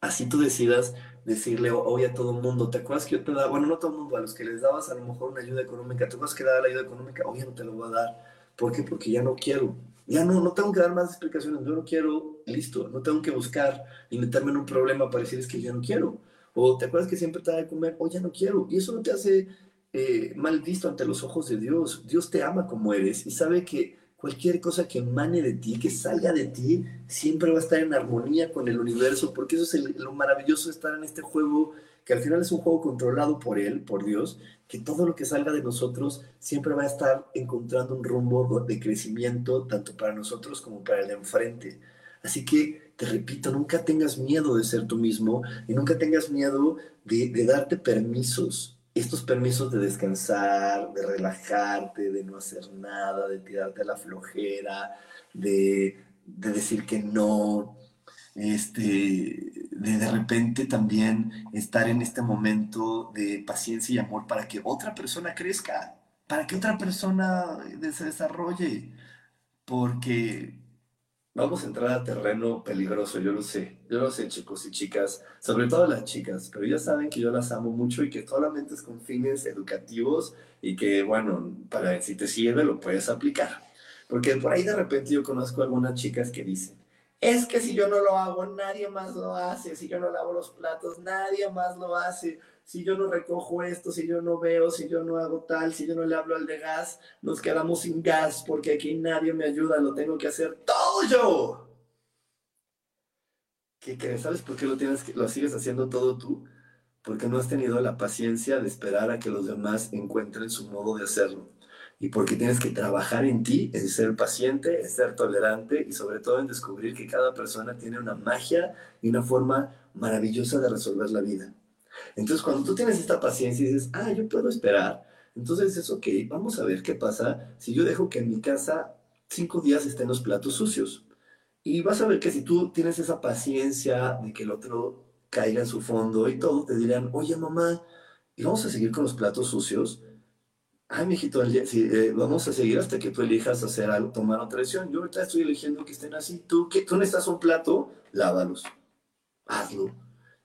así tú decidas decirle hoy a todo el mundo, ¿te acuerdas que yo te daba, bueno, no todo el mundo, a los que les dabas a lo mejor una ayuda económica, ¿te acuerdas que daba la ayuda económica? Hoy no te lo voy a dar. ¿Por qué? Porque ya no quiero. Ya no, no tengo que dar más explicaciones, yo no quiero, listo, no tengo que buscar y meterme en un problema para decir es que ya no quiero. O te acuerdas que siempre te da de comer, hoy ya no quiero. Y eso no te hace eh, mal visto ante los ojos de Dios. Dios te ama como eres y sabe que cualquier cosa que emane de ti, que salga de ti, siempre va a estar en armonía con el universo, porque eso es lo maravilloso de estar en este juego, que al final es un juego controlado por Él, por Dios, que todo lo que salga de nosotros siempre va a estar encontrando un rumbo de crecimiento, tanto para nosotros como para el de enfrente. Así que, te repito, nunca tengas miedo de ser tú mismo y nunca tengas miedo de, de darte permisos estos permisos de descansar, de relajarte, de no hacer nada, de tirarte a la flojera, de, decir que no, este, de de repente también estar en este momento de paciencia y amor para que otra persona crezca, para que otra persona se desarrolle, porque Vamos a entrar a terreno peligroso, yo lo sé. Yo lo sé, chicos y chicas, sobre todo las chicas, pero ya saben que yo las amo mucho y que solamente es con fines educativos y que, bueno, para si te sirve lo puedes aplicar. Porque por ahí de repente yo conozco algunas chicas que dicen, es que si yo no lo hago, nadie más lo hace, si yo no lavo los platos, nadie más lo hace si yo no recojo esto, si yo no veo, si yo no hago tal, si yo no le hablo al de gas, nos quedamos sin gas porque aquí nadie me ayuda, lo tengo que hacer todo yo. ¿Qué crees? ¿Sabes por qué lo, tienes lo sigues haciendo todo tú? Porque no has tenido la paciencia de esperar a que los demás encuentren su modo de hacerlo. Y porque tienes que trabajar en ti, en ser paciente, en ser tolerante y sobre todo en descubrir que cada persona tiene una magia y una forma maravillosa de resolver la vida. Entonces, cuando tú tienes esta paciencia y dices, ah, yo puedo esperar, entonces es ok, vamos a ver qué pasa si yo dejo que en mi casa cinco días estén los platos sucios. Y vas a ver que si tú tienes esa paciencia de que el otro caiga en su fondo y todo, te dirán, oye mamá, ¿y vamos a seguir con los platos sucios? Ay, mijito, sí, eh, vamos a seguir hasta que tú elijas hacer algo, tomar otra decisión. Yo ahorita estoy eligiendo que estén así. Tú, que tú necesitas un plato, lávalos. Hazlo.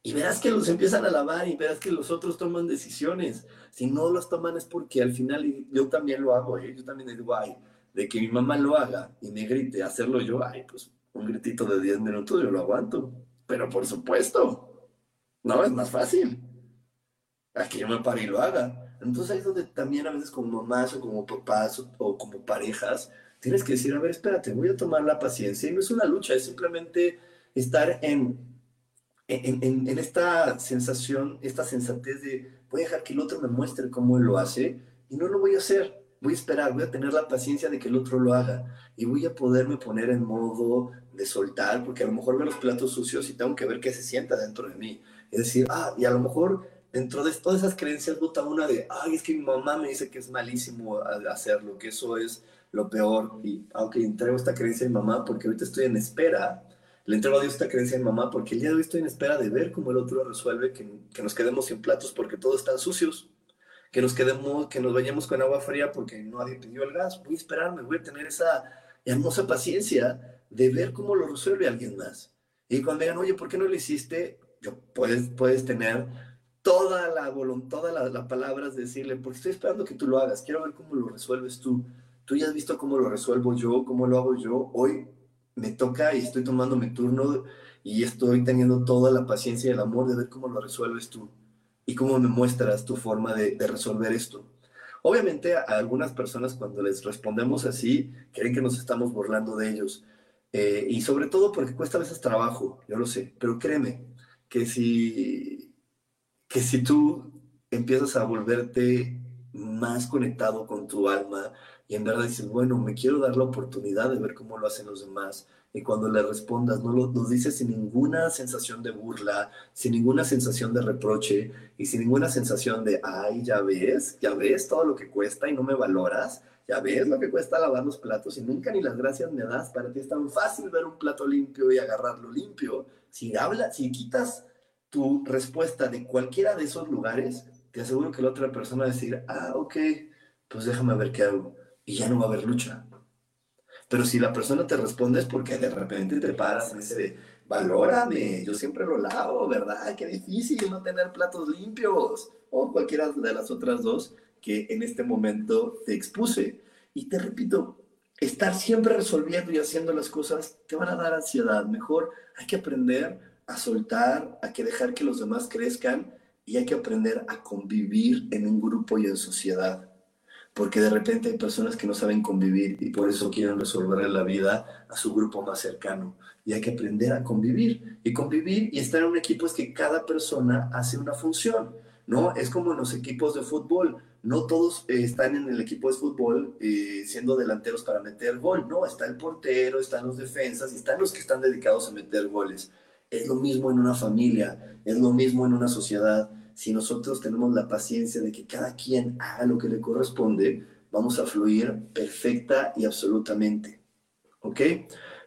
Y verás que los empiezan a lavar y verás que los otros toman decisiones. Si no los toman es porque al final, yo también lo hago, ¿eh? yo también digo, ay, de que mi mamá lo haga y me grite, hacerlo yo, ay, pues un gritito de 10 minutos yo lo aguanto. Pero por supuesto, no es más fácil. A que yo me pare y lo haga. Entonces ahí es donde también a veces como mamás o como papás o, como parejas, tienes que decir, a ver, espérate, voy a tomar la paciencia. Y no es una lucha, es simplemente estar en, en, esta sensación, esta sensatez de voy a dejar que el otro me muestre cómo él lo hace y no lo voy a hacer. Voy a esperar, voy a tener la paciencia de que el otro lo haga y voy a poderme poner en modo de soltar, porque a lo mejor veo los platos sucios y tengo que ver qué se sienta dentro de mí. Es decir, ah, y a lo mejor dentro de todas esas creencias vota una de, ay, es que mi mamá me dice que es malísimo hacerlo, que eso es lo peor. Y aunque entrego esta creencia a mi mamá, porque ahorita estoy en espera, le entrego a Dios esta creencia mi mamá, porque el día de hoy estoy en espera de ver cómo el otro resuelve que, nos quedemos sin platos porque todos están sucios. Que nos quedemos, que nos bañemos con agua fría porque nadie pidió el gas. Voy a esperarme, voy a tener esa hermosa paciencia de ver cómo lo resuelve alguien más. Y cuando digan, oye, ¿por qué no lo hiciste? Yo, puedes, puedes tener toda la voluntad, todas las palabras de decirle, porque estoy esperando que tú lo hagas, quiero ver cómo lo resuelves tú. Tú ya has visto cómo lo resuelvo yo, cómo lo hago yo. Hoy me toca y estoy tomando mi turno y estoy teniendo toda la paciencia y el amor de ver cómo lo resuelves tú y cómo me muestras tu forma de, resolver esto. Obviamente a algunas personas cuando les respondemos así, creen que nos estamos burlando de ellos. Eh, y sobre todo porque cuesta a veces trabajo, yo lo sé, pero créeme que si, que si tú empiezas a volverte más conectado con tu alma y en verdad dices, bueno, me quiero dar la oportunidad de ver cómo lo hacen los demás, y cuando le respondas, no lo, dices sin ninguna sensación de burla, sin ninguna sensación de reproche y sin ninguna sensación de, ay, ya ves, ya ves todo lo que cuesta y no me valoras, ya ves lo que cuesta lavar los platos y nunca ni las gracias me das. Para ti es tan fácil ver un plato limpio y agarrarlo limpio. Si hablas, si quitas tu respuesta de cualquiera de esos lugares, te aseguro que la otra persona va a decir, ah, ok, pues déjame ver qué hago. Y ya no va a haber lucha. Pero si la persona te responde es porque de repente te paras en ese de, valórame, yo siempre lo lavo, ¿verdad? Qué difícil no tener platos limpios. O cualquiera de las otras dos que en este momento te expuse. Y te repito, estar siempre resolviendo y haciendo las cosas te van a dar ansiedad. Mejor hay que aprender a soltar, hay que dejar que los demás crezcan y hay que aprender a convivir en un grupo y en sociedad. Porque de repente hay personas que no saben convivir y por eso quieren resolver la vida a su grupo más cercano. Y hay que aprender a convivir. Y convivir y estar en un equipo es que cada persona hace una función. ¿no? Es como en los equipos de fútbol no todos eh, están en el equipo de fútbol eh, siendo delanteros para meter gol, no, está el portero, están los defensas y están los que están dedicados a meter goles. Es lo mismo en una familia, es lo mismo en una sociedad. Si nosotros tenemos la paciencia de que cada quien haga lo que le corresponde, vamos a fluir perfecta y absolutamente. ¿Ok?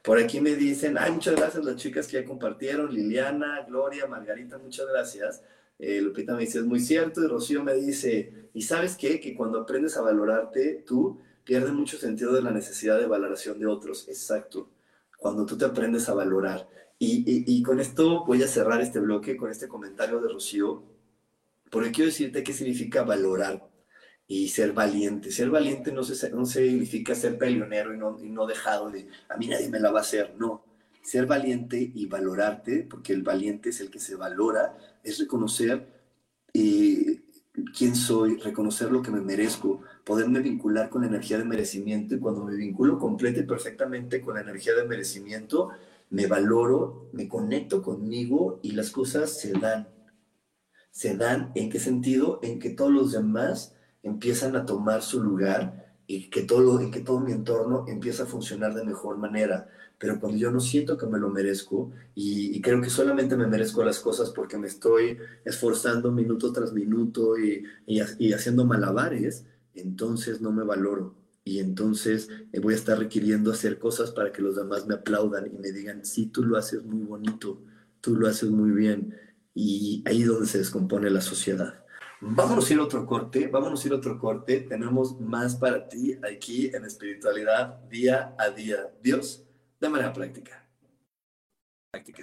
Por aquí me dicen, ay, muchas gracias las chicas que ya compartieron, Liliana, Gloria, Margarita, muchas gracias. Eh, Lupita me dice, es muy cierto, y Rocío me dice, ¿y sabes qué? Que cuando aprendes a valorarte, tú pierdes mucho sentido de la necesidad de valoración de otros. Exacto. Cuando tú te aprendes a valorar. Y, y, con esto voy a cerrar este bloque con este comentario de Rocío, porque quiero decirte qué significa valorar y ser valiente. Ser valiente no, se, no significa ser peleonero y no, y no dejado de, a mí nadie me la va a hacer, no ser valiente y valorarte, porque el valiente es el que se valora, es reconocer eh, quién soy, reconocer lo que me merezco, poderme vincular con la energía de merecimiento y cuando me vinculo completa y perfectamente con la energía de merecimiento, me valoro, me conecto conmigo y las cosas se dan. ¿Se dan en qué sentido? En que todos los demás empiezan a tomar su lugar y que todo, que todo mi entorno empieza a funcionar de mejor manera. Pero cuando yo no siento que me lo merezco y, creo que solamente me merezco las cosas porque me estoy esforzando minuto tras minuto y, y, haciendo malabares, entonces no me valoro. Y entonces eh, voy a estar requiriendo hacer cosas para que los demás me aplaudan y me digan, sí, tú lo haces muy bonito, tú lo haces muy bien. Y ahí es donde se descompone la sociedad. Vámonos a ir a otro corte, vámonos a ir a otro corte. Tenemos más para ti aquí en espiritualidad día a día. Dios, de manera práctica. Práctica.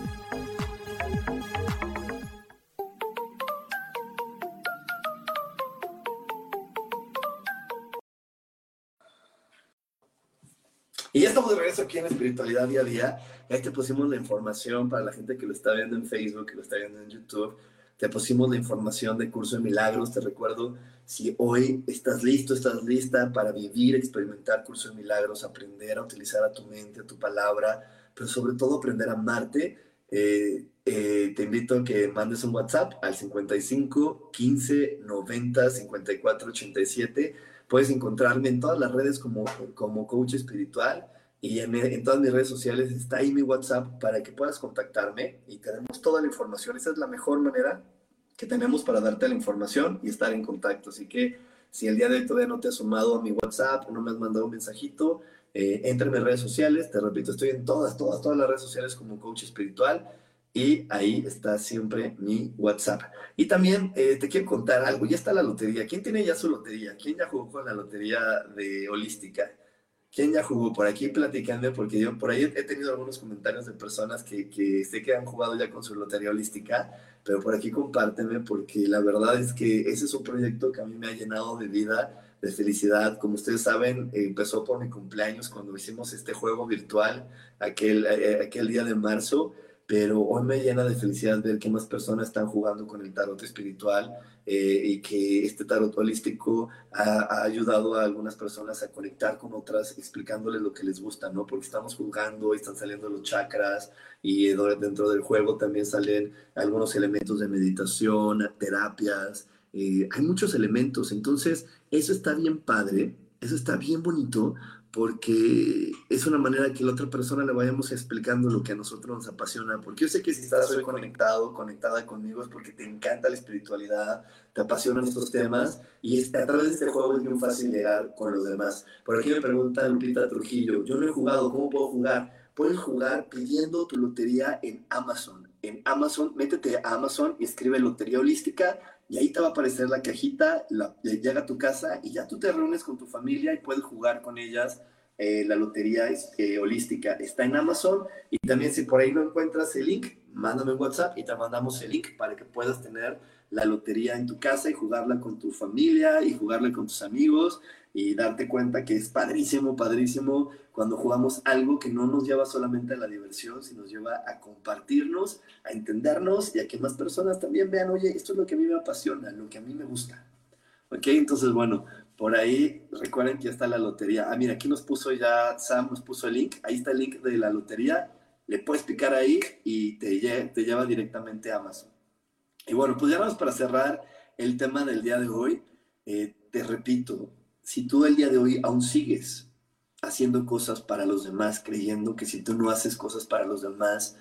Y ya estamos de regreso aquí en Espiritualidad Día a Día. Ahí te pusimos la información para la gente que lo está viendo en Facebook, que lo está viendo en YouTube. Te pusimos la información de Curso de Milagros. Te recuerdo, si hoy estás listo, estás lista para vivir, experimentar Curso de Milagros, aprender a utilizar a tu mente, a tu palabra, pero sobre todo aprender a amarte, eh, eh, te invito a que mandes un WhatsApp al 55 15 90 54 87 Puedes encontrarme en todas las redes como, como coach espiritual y en, todas mis redes sociales está ahí mi WhatsApp para que puedas contactarme y tenemos toda la información. Esa es la mejor manera que tenemos para darte la información y estar en contacto. Así que si el día de hoy todavía no te has sumado a mi WhatsApp, no me has mandado un mensajito, eh, entra en mis redes sociales. Te repito, estoy en todas, todas, todas las redes sociales como coach espiritual y ahí está siempre mi WhatsApp. Y también eh, te quiero contar algo, ya está la lotería. ¿Quién tiene ya su lotería? ¿Quién ya jugó con la lotería de holística? ¿Quién ya jugó? Por aquí platicando, porque yo por ahí he tenido algunos comentarios de personas que, que sé que han jugado ya con su lotería holística, pero por aquí compárteme porque la verdad es que ese es un proyecto que a mí me ha llenado de vida, de felicidad. Como ustedes saben, empezó por mi cumpleaños cuando hicimos este juego virtual aquel, eh, aquel día de marzo pero hoy me llena de felicidad ver que más personas están jugando con el tarot espiritual eh, y que este tarot holístico ha, ayudado a algunas personas a conectar con otras explicándoles lo que les gusta, ¿no? Porque estamos jugando y están saliendo los chakras y dentro del juego también salen algunos elementos de meditación, terapias, eh, hay muchos elementos, entonces eso está bien padre, eso está bien bonito porque es una manera que la otra persona le vayamos explicando lo que a nosotros nos apasiona, porque yo sé que si estás hoy conectado, conectada conmigo es porque te encanta la espiritualidad, te apasionan estos temas y a través de este juego es muy fácil llegar con los demás. Por aquí me pregunta Lupita Trujillo, yo no he jugado, ¿cómo puedo jugar? Puedes jugar pidiendo tu lotería en Amazon. En Amazon, métete a Amazon y escribe Lotería Holística y ahí te va a aparecer la cajita, llega a tu casa y ya tú te reúnes con tu familia y puedes jugar con ellas. Eh, la lotería eh, holística está en Amazon y también si por ahí no encuentras el link, mándame un WhatsApp y te mandamos el link para que puedas tener la lotería en tu casa y jugarla con tu familia y jugarla con tus amigos y darte cuenta que es padrísimo, padrísimo cuando jugamos algo que no nos lleva solamente a la diversión, sino nos lleva a compartirnos, a entendernos y a que más personas también vean, oye, esto es lo que a mí me apasiona, lo que a mí me gusta. Ok, entonces bueno, por ahí recuerden que ya está la lotería. Ah, mira, aquí nos puso ya, Sam nos puso el link. Ahí está el link de la lotería. Le puedes picar ahí y te, te lleva directamente a Amazon. Y bueno, pues ya vamos para cerrar el tema del día de hoy. Eh, te repito, si tú el día de hoy aún sigues haciendo cosas para los demás, creyendo que si tú no haces cosas para los demás,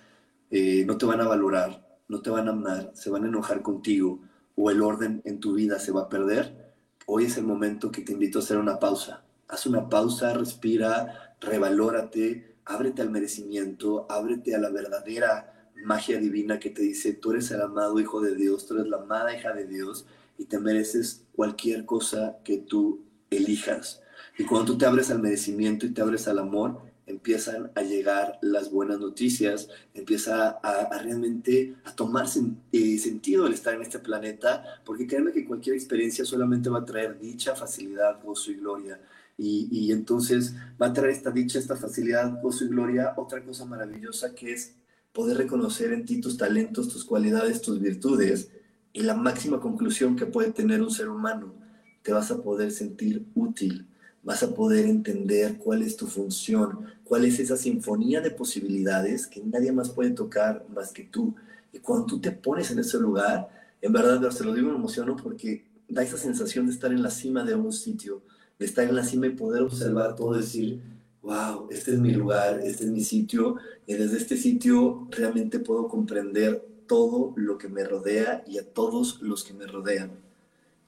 eh, no te van a valorar, no te van a amar, se van a enojar contigo o el orden en tu vida se va a perder, hoy es el momento que te invito a hacer una pausa. Haz una pausa, respira, revalórate, ábrete al merecimiento, ábrete a la verdadera magia divina que te dice, tú eres el amado hijo de Dios, tú eres la amada hija de Dios y te mereces cualquier cosa que tú elijas. Y cuando tú te abres al merecimiento y te abres al amor, empiezan a llegar las buenas noticias, empieza a, realmente a tomar eh, sentido el estar en este planeta, porque créeme que cualquier experiencia solamente va a traer dicha, facilidad, gozo y gloria. Y, y, entonces va a traer esta dicha, esta facilidad, gozo y gloria, otra cosa maravillosa que es poder reconocer en ti tus talentos, tus cualidades, tus virtudes. Y la máxima conclusión que puede tener un ser humano, te vas a poder sentir útil, vas a poder entender cuál es tu función, cuál es esa sinfonía de posibilidades que nadie más puede tocar más que tú. Y cuando tú te pones en ese lugar, en verdad, se lo digo, me emociono porque da esa sensación de estar en la cima de un sitio, de estar en la cima y poder observar todo, decir, wow, este es mi lugar, este es mi sitio, y desde este sitio realmente puedo comprender todo lo que me rodea y a todos los que me rodean.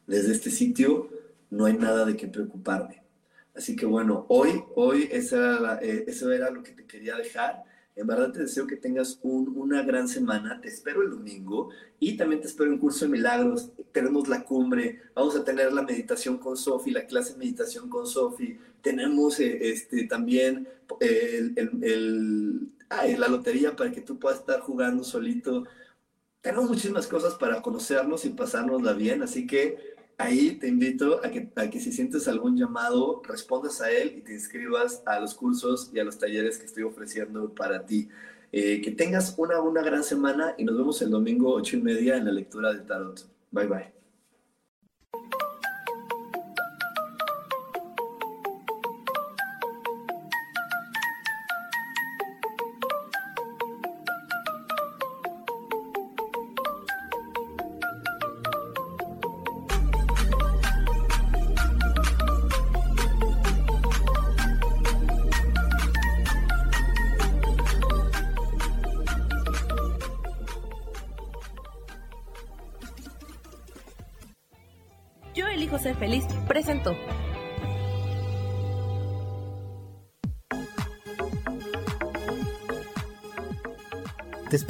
Desde este sitio no hay nada de qué preocuparme Así que bueno, hoy, hoy esa eh, eso era lo que te quería dejar. En verdad te deseo que tengas una gran semana. Te espero el domingo y también te espero en Curso de Milagros. Tenemos la cumbre, vamos a tener la meditación con Sofi, la clase de meditación con Sofi. Tenemos eh, este, también el, el, la lotería para que tú puedas estar jugando solito. Tenemos muchísimas cosas para conocernos y pasárnosla bien. Así que ahí te invito a que, a que si sientes algún llamado, respondas a él y te inscribas a los cursos y a los talleres que estoy ofreciendo para ti. Eh, que tengas una, una gran semana y nos vemos el domingo ocho y media en la lectura de Tarot. Bye bye.